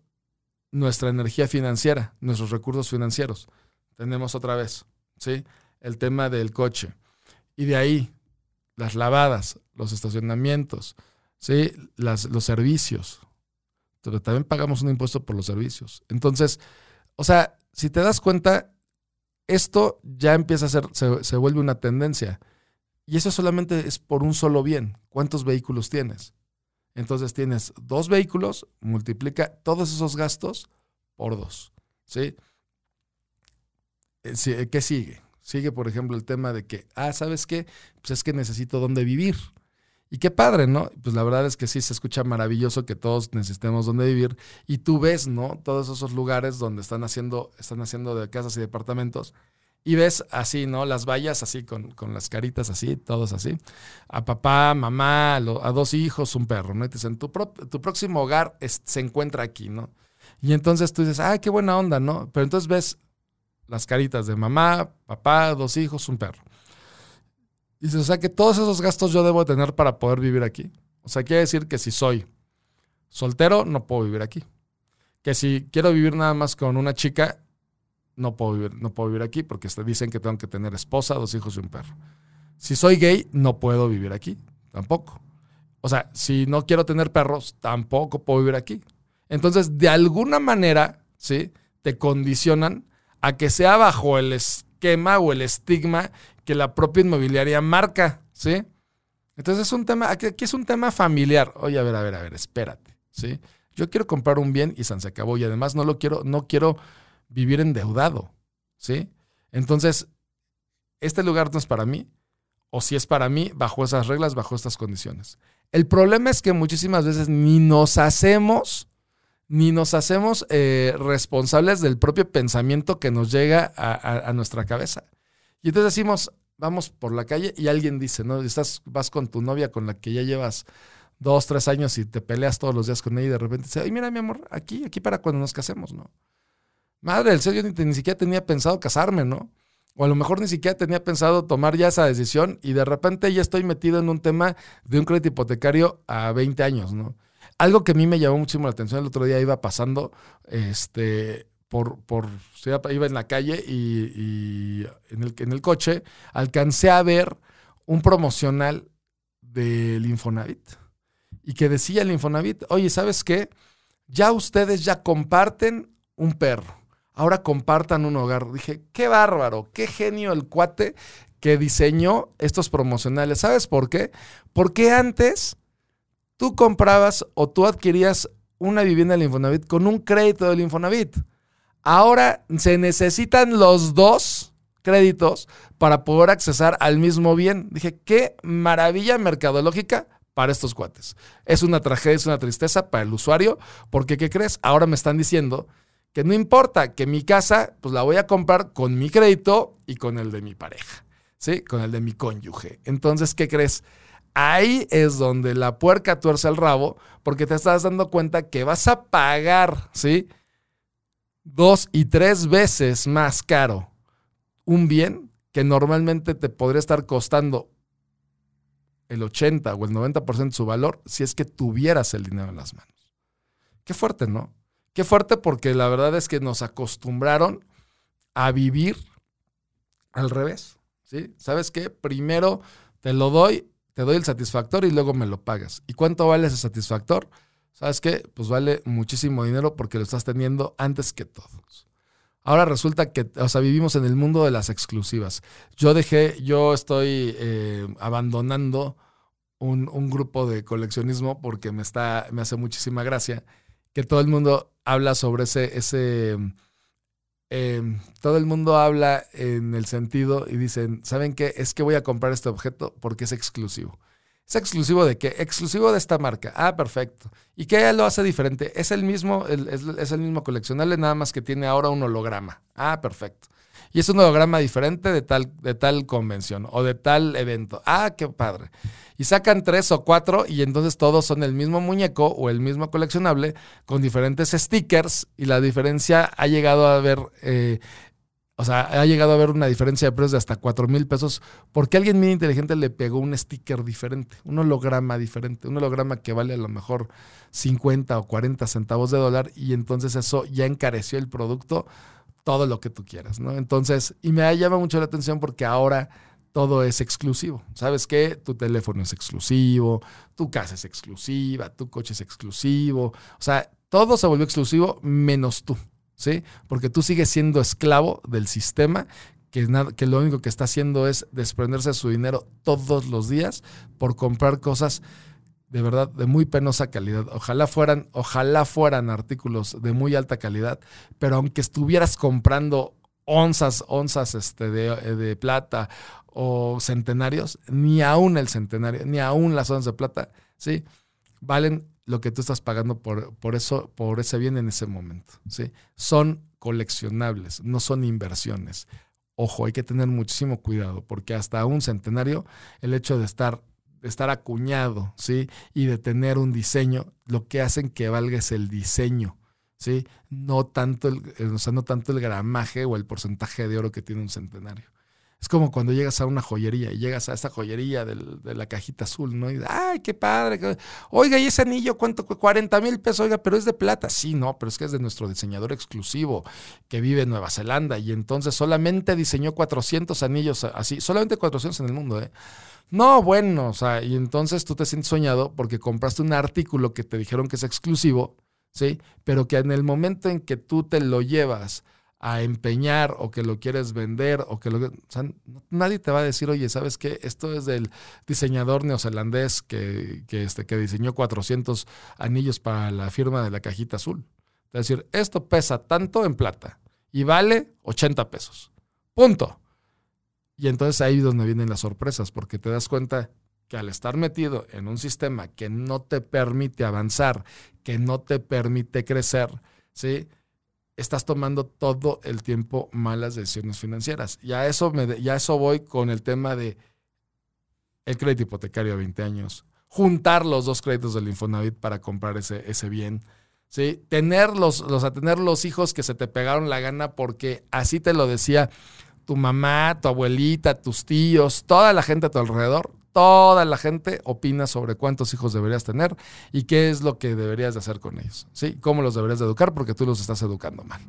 nuestra energía financiera, nuestros recursos financieros? Tenemos otra vez, ¿sí? El tema del coche. Y de ahí, las lavadas, los estacionamientos, ¿sí? Las, los servicios. Pero también pagamos un impuesto por los servicios. Entonces, o sea, si te das cuenta, esto ya empieza a ser, se, se vuelve una tendencia. Y eso solamente es por un solo bien. ¿Cuántos vehículos tienes? Entonces tienes dos vehículos, multiplica todos esos gastos por dos. ¿Sí? Eh, ¿Qué sigue? Sigue, por ejemplo, el tema de que, ah, ¿sabes qué? Pues es que necesito dónde vivir. Y qué padre, ¿no? Pues la verdad es que sí se escucha maravilloso que todos necesitemos dónde vivir. Y tú ves, ¿no? Todos esos lugares donde están haciendo, están haciendo de casas y departamentos. y ves así, ¿no? Las vallas así, con, con las caritas así, todos así. A papá, mamá, a, dos hijos, un perro, ¿no? Y te dicen, tu, tu próximo hogar se encuentra aquí, ¿no? Y entonces tú dices, ay, qué buena onda, ¿no? Pero entonces ves las caritas de mamá, papá, dos hijos, un perro. Y dices, o sea que todos esos gastos yo debo tener para poder vivir aquí. O sea, quiere decir que si soy soltero, no puedo vivir aquí. Que si quiero vivir nada más con una chica, no puedo vivir, no puedo vivir aquí porque dicen que tengo que tener esposa, dos hijos y un perro. Si soy gay, no puedo vivir aquí, tampoco. O sea, si no quiero tener perros, tampoco puedo vivir aquí. Entonces, de alguna manera, ¿sí? Te condicionan a que sea bajo el esquema o el estigma que la propia inmobiliaria marca, ¿sí? Entonces es un tema, aquí, es un tema familiar. Oye, a ver, a ver, a ver, espérate, ¿sí? Yo quiero comprar un bien y se acabó. Y además no lo quiero, no quiero vivir endeudado, ¿sí? Entonces, este lugar no es para mí, o si es para mí, bajo esas reglas, bajo estas condiciones. El problema es que muchísimas veces ni nos hacemos, ni nos hacemos eh, responsables del propio pensamiento que nos llega a, nuestra cabeza. Y entonces decimos, vamos por la calle y alguien dice, ¿no? Estás, vas con tu novia con la que ya llevas dos, tres años y te peleas todos los días con ella y de repente dice, ay, mira, mi amor, aquí, aquí para cuando nos casemos, ¿no? Madre del serio, ni, siquiera tenía pensado casarme, ¿no? O a lo mejor ni siquiera tenía pensado tomar ya esa decisión y de repente ya estoy metido en un tema de un crédito hipotecario a 20 años, ¿no? Algo que a mí me llamó muchísimo la atención, el otro día iba pasando, este, por, por iba en la calle y, en, el, en el coche alcancé a ver un promocional del Infonavit y que decía el Infonavit, oye, ¿sabes qué? Ya ustedes ya comparten un perro ahora compartan un hogar. Dije, qué bárbaro, qué genio el cuate que diseñó estos promocionales. ¿Sabes por qué? Porque antes tú comprabas o tú adquirías una vivienda del Infonavit con un crédito del Infonavit. Ahora se necesitan los dos créditos para poder accesar al mismo bien. Dije, qué maravilla mercadológica para estos cuates. Es una tragedia, es una tristeza para el usuario, porque ¿qué crees? Ahora me están diciendo que no importa, que mi casa, pues la voy a comprar con mi crédito y con el de mi pareja, ¿sí? Con el de mi cónyuge. Entonces, ¿qué crees? Ahí es donde la puerca tuerce el rabo, porque te estás dando cuenta que vas a pagar, ¿sí? Dos y tres veces más caro un bien que normalmente te podría estar costando el 80 o el 90% de su valor si es que tuvieras el dinero en las manos. Qué fuerte, ¿no? Qué fuerte porque la verdad es que nos acostumbraron a vivir al revés. ¿sí? ¿Sabes qué? Primero te lo doy, te doy el satisfactor y luego me lo pagas. ¿Y cuánto vale ese satisfactor? ¿Sabes qué? Pues vale muchísimo dinero porque lo estás teniendo antes que todos. Ahora resulta que, o sea, vivimos en el mundo de las exclusivas. Yo dejé, yo estoy eh, abandonando un, un, grupo de coleccionismo porque me está, me hace muchísima gracia que todo el mundo habla sobre ese, ese em, todo el mundo habla en el sentido y dicen, ¿saben qué? Es que voy a comprar este objeto porque es exclusivo. ¿Es exclusivo de qué? Exclusivo de esta marca. Ah, perfecto. ¿Y qué lo hace diferente? Es el mismo, es, es el mismo coleccionable, nada más que tiene ahora un holograma. Ah, perfecto y es un holograma diferente de tal, de tal convención o de tal evento. Ah, qué padre. Y sacan tres o cuatro y entonces todos son el mismo muñeco o el mismo coleccionable con diferentes stickers y la diferencia ha llegado a ver... Eh, o sea, ha llegado a haber una diferencia de precios de hasta 4 mil pesos porque alguien muy inteligente le pegó un sticker diferente, un holograma diferente, un holograma que vale a lo mejor 50 o 40 centavos de dólar y entonces eso ya encareció el producto todo lo que tú quieras, ¿no? Entonces, y me llama mucho la atención porque ahora todo es exclusivo. ¿Sabes qué? Tu teléfono es exclusivo, tu casa es exclusiva, tu coche es exclusivo. O sea, todo se volvió exclusivo menos tú, ¿sí? Porque tú sigues siendo esclavo del sistema que, que lo único que está haciendo es desprenderse de su dinero todos los días por comprar cosas de verdad de muy penosa calidad. Ojalá fueran, ojalá fueran artículos de muy alta calidad, pero aunque estuvieras comprando onzas, onzas este, de, plata o centenarios, ni aún el centenario, ni aún las onzas de plata, ¿sí? Valen lo que tú estás pagando por, por eso, por ese bien en ese momento, ¿sí? Son coleccionables, no son inversiones. ojo, hay que tener muchísimo cuidado, porque hasta un centenario, el hecho de estar, de estar acuñado, ¿sí? Y de tener un diseño, lo que hacen que valga es el diseño, ¿sí? No tanto el, o sea, no tanto el gramaje o el porcentaje de oro que tiene un centenario. Es como cuando llegas a una joyería y llegas a esa joyería de la cajita azul, ¿no? Y ay, qué padre. Oiga, ¿y ese anillo cuánto? 40 mil pesos, oiga, pero es de plata. Sí, no, pero es que es de nuestro diseñador exclusivo que vive en Nueva Zelanda y entonces solamente diseñó 400 anillos así, solamente 400 en el mundo, ¿eh? No, bueno, o sea, y entonces tú te sientes soñado porque compraste un artículo que te dijeron que es exclusivo, ¿sí? Pero que en el momento en que tú te lo llevas a empeñar o que lo quieres vender o que lo... O nadie te va a decir, oye, ¿sabes qué? Esto es del diseñador neozelandés que, que, este, que diseñó 400 anillos para la firma de la cajita azul. Es decir, esto pesa tanto en plata y vale 80 pesos. Punto. Y entonces ahí es donde vienen las sorpresas, porque te das cuenta que al estar metido en un sistema que no te permite avanzar, que no te permite crecer, ¿sí? estás tomando todo el tiempo malas decisiones financieras. Y a eso, me, ya eso voy con el tema de el crédito hipotecario a 20 años, juntar los dos créditos del Infonavit para comprar ese, ese bien. ¿sí? Tener los, los, tener los hijos que se te pegaron la gana porque así te lo decía tu mamá, tu abuelita, tus tíos, toda la gente a tu alrededor, toda la gente opina sobre cuántos hijos deberías tener y qué es lo que deberías de hacer con ellos, ¿sí? Cómo los deberías de educar porque tú los estás educando mal.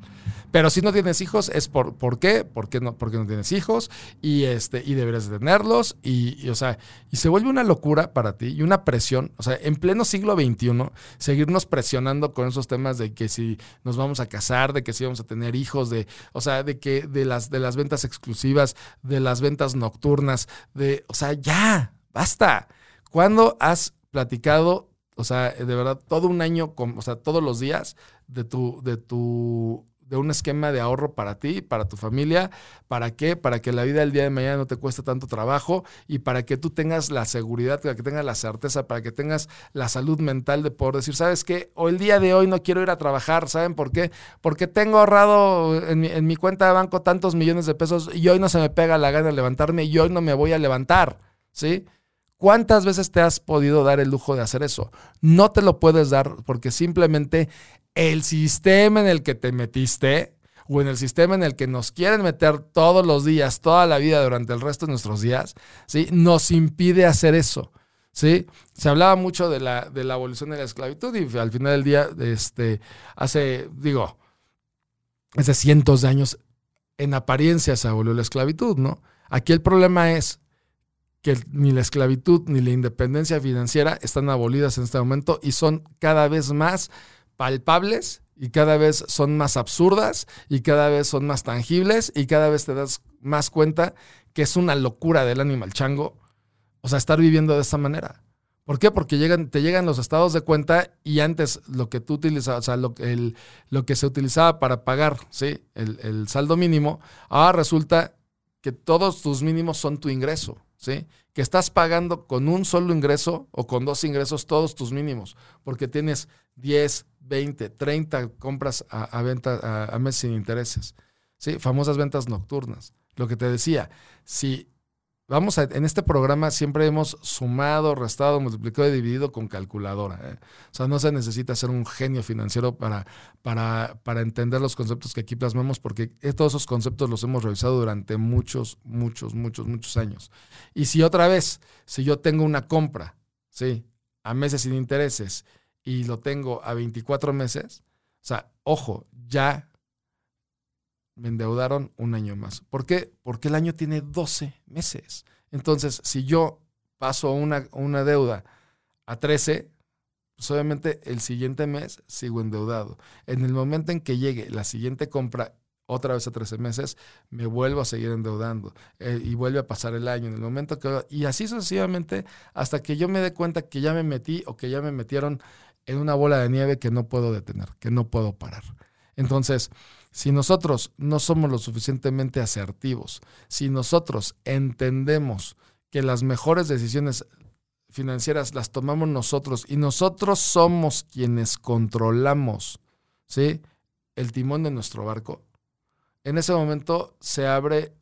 Pero si no tienes hijos es por, ¿por qué? ¿Por qué no, porque no tienes hijos? Y, este, y deberías de tenerlos y, o sea, y se vuelve una locura para ti y una presión, o sea, en pleno siglo XXI, seguirnos presionando con esos temas de que si nos vamos a casar, de que si vamos a tener hijos, de, o sea, de que de las, de las ventas exclusivas, de las ventas nocturnas, de, o sea, ya, basta. ¿Cuándo has platicado, o sea, de verdad, todo un año, con, o sea, todos los días de tu, de tu, de un esquema de ahorro para ti, para tu familia? ¿Para qué? Para que la vida del día de mañana no te cueste tanto trabajo y para que tú tengas la seguridad, para que tengas la certeza, para que tengas la salud mental de poder decir, ¿sabes qué? O el día de hoy no quiero ir a trabajar, ¿saben por qué? Porque tengo ahorrado en mi, en mi cuenta de banco tantos millones de pesos y hoy no se me pega la gana de levantarme y hoy no me voy a levantar, ¿sí? ¿Cuántas veces te has podido dar el lujo de hacer eso? No te lo puedes dar porque simplemente el sistema en el que te metiste o en el sistema en el que nos quieren meter todos los días, toda la vida durante el resto de nuestros días, ¿sí? nos impide hacer eso. ¿sí? Se hablaba mucho de la, de la abolición de la esclavitud y al final del día, este, hace, digo, hace cientos de años, en apariencia se abolió la esclavitud, ¿no? Aquí el problema es que ni la esclavitud ni la independencia financiera están abolidas en este momento y son cada vez más palpables y cada vez son más absurdas y cada vez son más tangibles y cada vez te das más cuenta que es una locura del animal chango, o sea, estar viviendo de esta manera. ¿Por qué? Porque te llegan los estados de cuenta y antes lo que tú utilizabas, o sea, lo, lo que se utilizaba para pagar ¿sí? el, el saldo mínimo, ahora resulta que todos tus mínimos son tu ingreso. ¿Sí? Que estás pagando con un solo ingreso o con dos ingresos todos tus mínimos, porque tienes 10, 20, 30 compras a, venta a, mes sin intereses, ¿sí? Famosas ventas nocturnas. Lo que te decía, si Vamos a, en este programa siempre hemos sumado, restado, multiplicado y dividido con calculadora. ¿eh? O sea, no se necesita ser un genio financiero para, para, para entender los conceptos que aquí plasmamos, porque todos esos conceptos los hemos revisado durante muchos, muchos, muchos, muchos años. Y si otra vez, si yo tengo una compra, ¿sí? A meses sin intereses y lo tengo a 24 meses, o sea, ojo, ya me endeudaron un año más. ¿Por qué? Porque el año tiene 12 meses. Entonces, si yo paso una, una deuda a 13, pues obviamente el siguiente mes sigo endeudado. En el momento en que llegue la siguiente compra otra vez a 13 meses, me vuelvo a seguir endeudando eh, y vuelve a pasar el año. En el momento que... Y así sucesivamente hasta que yo me dé cuenta que ya me metí o que ya me metieron en una bola de nieve que no puedo detener, que no puedo parar. Entonces, si nosotros no somos lo suficientemente asertivos, si nosotros entendemos que las mejores decisiones financieras las tomamos nosotros y nosotros somos quienes controlamos ¿sí? el timón de nuestro barco, en ese momento se abre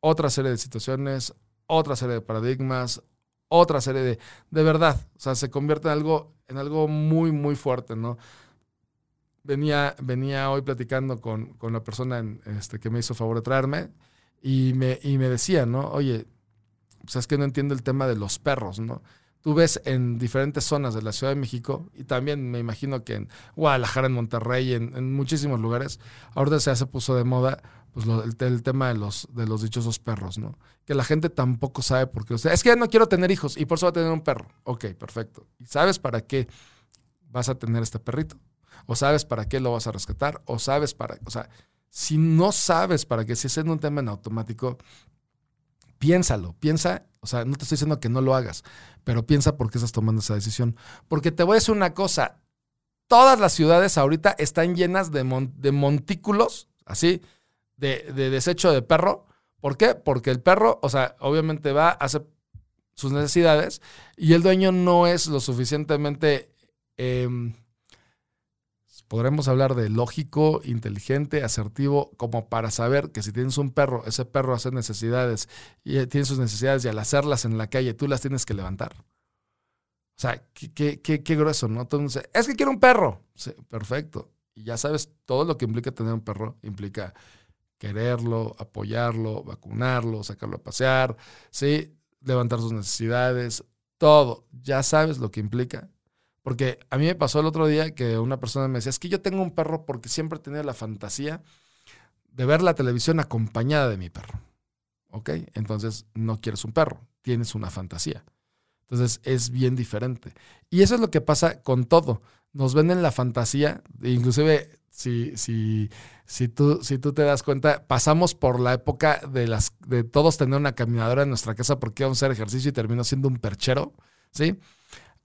otra serie de situaciones, otra serie de paradigmas, otra serie de, de verdad, o sea, se convierte en algo, en algo muy, muy fuerte, ¿no? Venía, venía hoy platicando con, con la persona este, que me hizo favor de traerme y me, y me decía, ¿no? Oye, pues es que no entiendo el tema de los perros, ¿no? Tú ves en diferentes zonas de la Ciudad de México y también me imagino que en Guadalajara, en Monterrey, en, muchísimos lugares, ahorita se, se puso de moda pues el, tema de los, de los dichosos perros, ¿no? Que la gente tampoco sabe por qué. O sea, es que no quiero tener hijos y por eso voy a tener un perro. Ok, perfecto. ¿Y sabes para qué vas a tener este perrito? ¿O sabes para qué lo vas a rescatar? ¿O sabes para...? O sea, si no sabes para qué, si es en un tema en automático, piénsalo, piensa, o sea, no te estoy diciendo que no lo hagas, pero piensa por qué estás tomando esa decisión. Porque te voy a decir una cosa, todas las ciudades ahorita están llenas de, mon de montículos, así, de, de, desecho de perro. ¿Por qué? Porque el perro, o sea, obviamente va, hace sus necesidades y el dueño no es lo suficientemente... Eh, podremos hablar de lógico, inteligente, asertivo, como para saber que si tienes un perro, ese perro hace necesidades y tiene sus necesidades y al hacerlas en la calle tú las tienes que levantar. O sea, qué, qué, qué, qué grueso, ¿no? Entonces, es que quiero un perro. Sí, perfecto. Y ya sabes, todo lo que implica tener un perro implica quererlo, apoyarlo, vacunarlo, sacarlo a pasear, ¿sí? levantar sus necesidades, todo. Ya sabes lo que implica porque a mí me pasó el otro día que una persona me decía, es que yo tengo un perro porque siempre he tenido la fantasía de ver la televisión acompañada de mi perro. ¿Ok? Entonces no quieres un perro, tienes una fantasía. Entonces es bien diferente. Y eso es lo que pasa con todo. Nos venden la fantasía, inclusive si, si, si, tú, si tú te das cuenta, pasamos por la época de, las, de todos tener una caminadora en nuestra casa porque íbamos a hacer ejercicio y terminó siendo un perchero, ¿sí?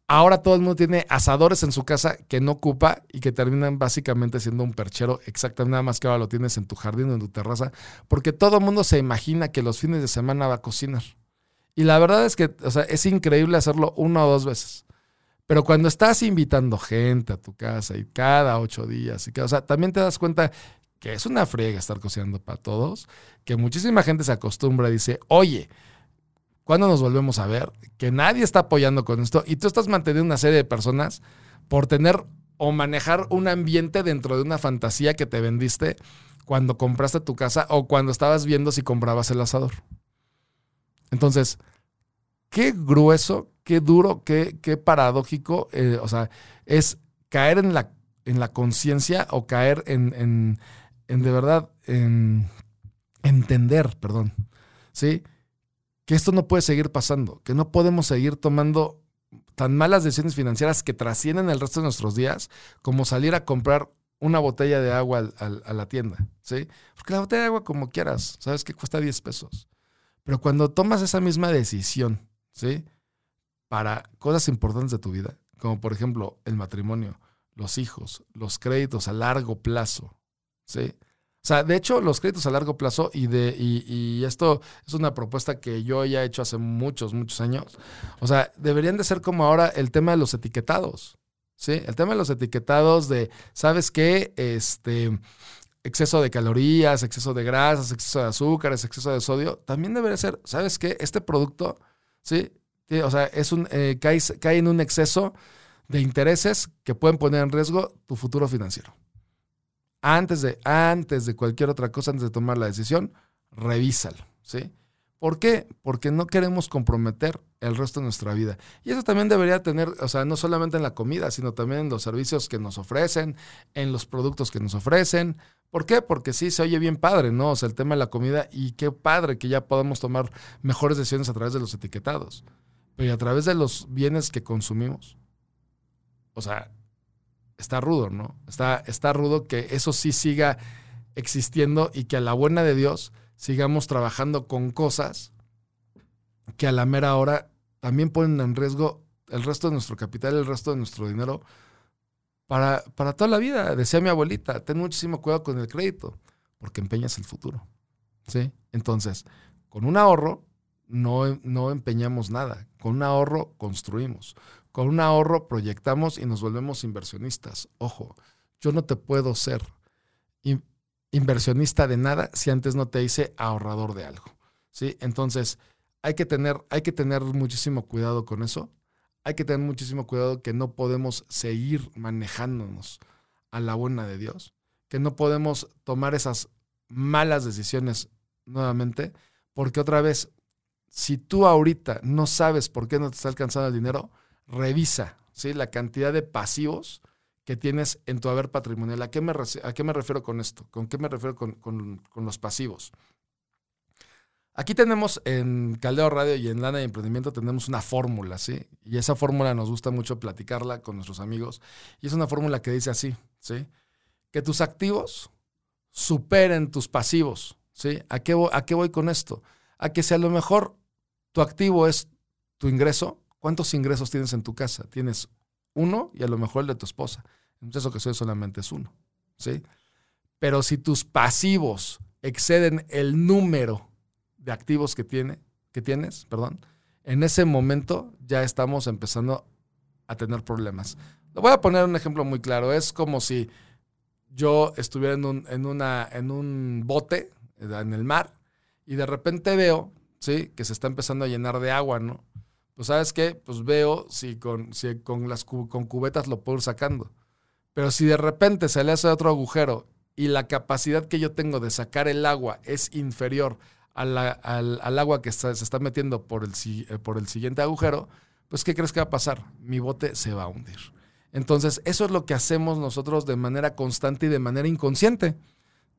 Ahora todo el mundo tiene asadores en su casa que no ocupa y que terminan básicamente siendo un perchero, exactamente nada más que ahora lo tienes en tu jardín o en tu terraza, porque todo el mundo se imagina que los fines de semana va a cocinar. Y la verdad es que o sea, es increíble hacerlo una o dos veces. Pero cuando estás invitando gente a tu casa y cada ocho días, y que, o sea, también te das cuenta que es una friega estar cocinando para todos, que muchísima gente se acostumbra y dice, oye, ¿Cuándo nos volvemos a ver? Que nadie está apoyando con esto y tú estás manteniendo una serie de personas por tener o manejar un ambiente dentro de una fantasía que te vendiste cuando compraste tu casa o cuando estabas viendo si comprabas el asador. Entonces, qué grueso, qué duro, qué, qué paradójico, eh, o sea, es caer en la, en la conciencia o caer en, en, en, de verdad, en entender, perdón, ¿sí? Que esto no puede seguir pasando, que no podemos seguir tomando tan malas decisiones financieras que trascienden el resto de nuestros días como salir a comprar una botella de agua al, a la tienda, ¿sí? Porque la botella de agua como quieras, sabes que cuesta 10 pesos. Pero cuando tomas esa misma decisión, ¿sí? Para cosas importantes de tu vida, como por ejemplo el matrimonio, los hijos, los créditos a largo plazo, ¿sí? O sea, de hecho, los créditos a largo plazo y de y, y, esto es una propuesta que yo ya he hecho hace muchos, muchos años. O sea, deberían de ser como ahora el tema de los etiquetados. ¿Sí? El tema de los etiquetados de, ¿sabes qué? Este exceso de calorías, exceso de grasas, exceso de azúcares, exceso de sodio, también debería ser, ¿sabes qué? Este producto, ¿sí? O sea, es un, eh, cae, cae en un exceso de intereses que pueden poner en riesgo tu futuro financiero antes de, antes de cualquier otra cosa, antes de tomar la decisión, revísalo, ¿sí? ¿Por qué? Porque no queremos comprometer el resto de nuestra vida. Y eso también debería tener, o sea, no solamente en la comida, sino también en los servicios que nos ofrecen, en los productos que nos ofrecen. ¿Por qué? Porque sí, se oye bien padre, ¿no? O sea, el tema de la comida y qué padre que ya podemos tomar mejores decisiones a través de los etiquetados. Pero a través de los bienes que consumimos. O sea, está rudo, ¿no? Está, está rudo que eso sí siga existiendo y que a la buena de Dios sigamos trabajando con cosas que a la mera hora también ponen en riesgo el resto de nuestro capital, el resto de nuestro dinero para, para toda la vida. Decía mi abuelita, ten muchísimo cuidado con el crédito, porque empeñas el futuro. ¿Sí? Entonces, con un ahorro no, no empeñamos nada, con un ahorro construimos, con un ahorro proyectamos y nos volvemos inversionistas. Ojo, yo no te puedo ser inversionista de nada si antes no te hice ahorrador de algo. ¿sí? Entonces, hay que tener, hay que tener muchísimo cuidado con eso. Hay que tener muchísimo cuidado que no podemos seguir manejándonos a la buena de Dios, que no podemos tomar esas malas decisiones nuevamente, porque otra vez, si tú ahorita no sabes por qué no te está alcanzando el dinero, revisa ¿sí? la cantidad de pasivos que tienes en tu haber patrimonial. ¿A qué me, a qué me refiero con esto? ¿Con qué me refiero con, con los pasivos? Aquí tenemos en Caldeo Radio y en Lana de Emprendimiento tenemos una fórmula, ¿sí? Y esa fórmula nos gusta mucho platicarla con nuestros amigos. Y es una fórmula que dice así, ¿sí? Que tus activos superen tus pasivos, ¿sí? ¿A qué, voy, ¿A qué voy con esto? A que si a lo mejor tu activo es tu ingreso, ¿cuántos ingresos tienes en tu casa? Tienes uno y a lo mejor el de tu esposa. En muchas ocasiones solamente es uno, ¿sí? Pero si tus pasivos exceden el número de activos que, tiene, que tienes, perdón, en ese momento ya estamos empezando a tener problemas. Lo voy a poner un ejemplo muy claro. Es como si yo estuviera en un, en una, en un bote en el mar y de repente veo ¿sí? que se está empezando a llenar de agua, ¿no? Pues sabes qué, pues veo si con, si con las con cubetas lo puedo ir sacando. Pero si de repente se le hace otro agujero y la capacidad que yo tengo de sacar el agua es inferior al, agua que se está metiendo por el, eh, por el siguiente agujero, pues ¿qué crees que va a pasar? Mi bote se va a hundir. Entonces, eso es lo que hacemos nosotros de manera constante y de manera inconsciente.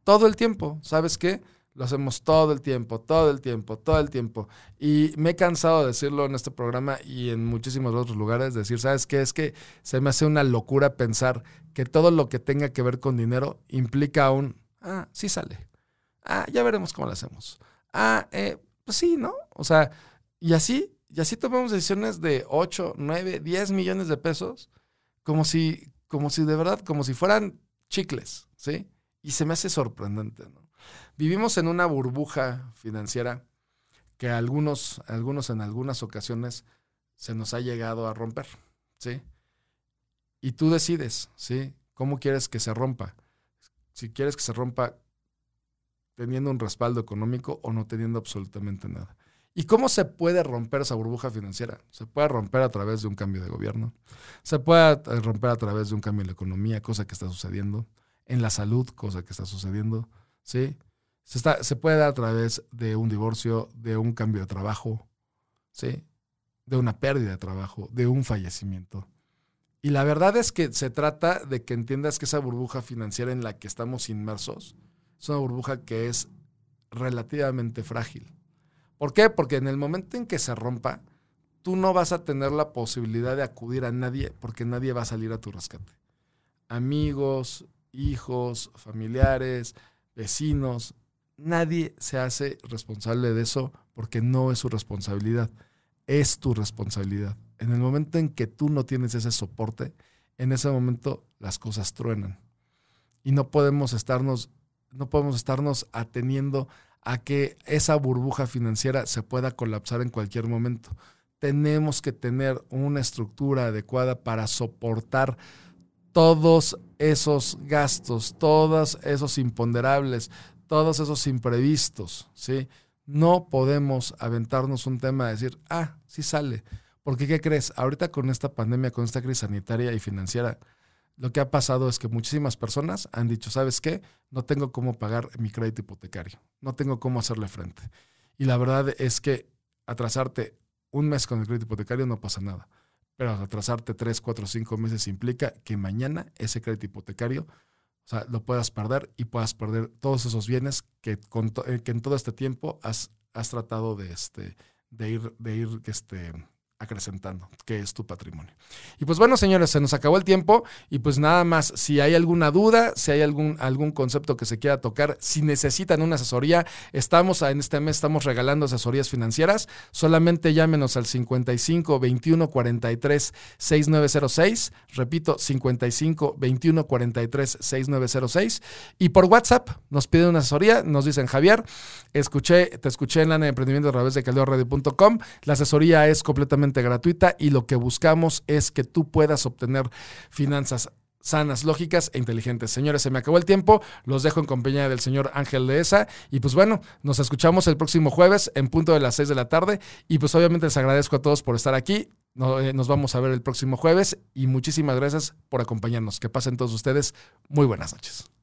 Todo el tiempo, ¿sabes qué? Lo hacemos todo el tiempo, todo el tiempo, todo el tiempo. Y me he cansado de decirlo en este programa y en muchísimos otros lugares, decir, ¿sabes qué? Es que se me hace una locura pensar que todo lo que tenga que ver con dinero implica un, ah, sí sale. Ah, ya veremos cómo lo hacemos ah, eh, pues sí, ¿no? O sea, y así, y así tomamos decisiones de 8, 9, 10 millones de pesos, como si, como si de verdad, como si fueran chicles, ¿sí? Y se me hace sorprendente, ¿no? Vivimos en una burbuja financiera que algunos, algunos en algunas ocasiones se nos ha llegado a romper, ¿sí? Y tú decides, ¿sí? ¿Cómo quieres que se rompa? Si quieres que se rompa teniendo un respaldo económico o no teniendo absolutamente nada. ¿Y cómo se puede romper esa burbuja financiera? Se puede romper a través de un cambio de gobierno, se puede eh, romper a través de un cambio en la economía, cosa que está sucediendo, en la salud, cosa que está sucediendo, ¿sí? Se, está, se puede dar a través de un divorcio, de un cambio de trabajo, ¿sí? De una pérdida de trabajo, de un fallecimiento. Y la verdad es que se trata de que entiendas que esa burbuja financiera en la que estamos inmersos, es una burbuja que es relativamente frágil. ¿Por qué? Porque en el momento en que se rompa, tú no vas a tener la posibilidad de acudir a nadie porque nadie va a salir a tu rescate. Amigos, hijos, familiares, vecinos, nadie se hace responsable de eso porque no es su responsabilidad, es tu responsabilidad. En el momento en que tú no tienes ese soporte, en ese momento las cosas truenan. Y no podemos estarnos no podemos estarnos ateniendo a que esa burbuja financiera se pueda colapsar en cualquier momento. Tenemos que tener una estructura adecuada para soportar todos esos gastos, todos esos imponderables, todos esos imprevistos, ¿sí? No podemos aventarnos un tema de decir, ah, sí sale. Porque, ¿qué crees? Ahorita con esta pandemia, con esta crisis sanitaria y financiera, lo que ha pasado es que muchísimas personas han dicho, ¿sabes qué? No tengo cómo pagar mi crédito hipotecario, no tengo cómo hacerle frente. Y la verdad es que atrasarte un mes con el crédito hipotecario no pasa nada, pero atrasarte tres, cuatro, cinco meses implica que mañana ese crédito hipotecario, o sea, lo puedas perder y puedas perder todos esos bienes que, eh, que en todo este tiempo has, has tratado de, este, de ir, de ir este, acrecentando, que es tu patrimonio. Y pues bueno, señores, se nos acabó el tiempo y pues nada más, si hay alguna duda, si hay algún, algún concepto que se quiera tocar, si necesitan una asesoría, estamos en este mes, estamos regalando asesorías financieras, solamente llámenos al 55 21 43 6906, repito, 55 21 43 6906 y por WhatsApp nos piden una asesoría, nos dicen Javier, escuché, te escuché en la emprendimiento a través de caldeoradio.com, la asesoría es completamente gratuita y lo que buscamos es que tú puedas obtener finanzas sanas, lógicas e inteligentes. Señores, se me acabó el tiempo. Los dejo en compañía del señor Ángel Dehesa. Y pues bueno, nos escuchamos el próximo jueves en punto de las 6 de la tarde. Y pues obviamente les agradezco a todos por estar aquí. Eh, nos vamos a ver el próximo jueves y muchísimas gracias por acompañarnos. Que pasen todos ustedes muy buenas noches.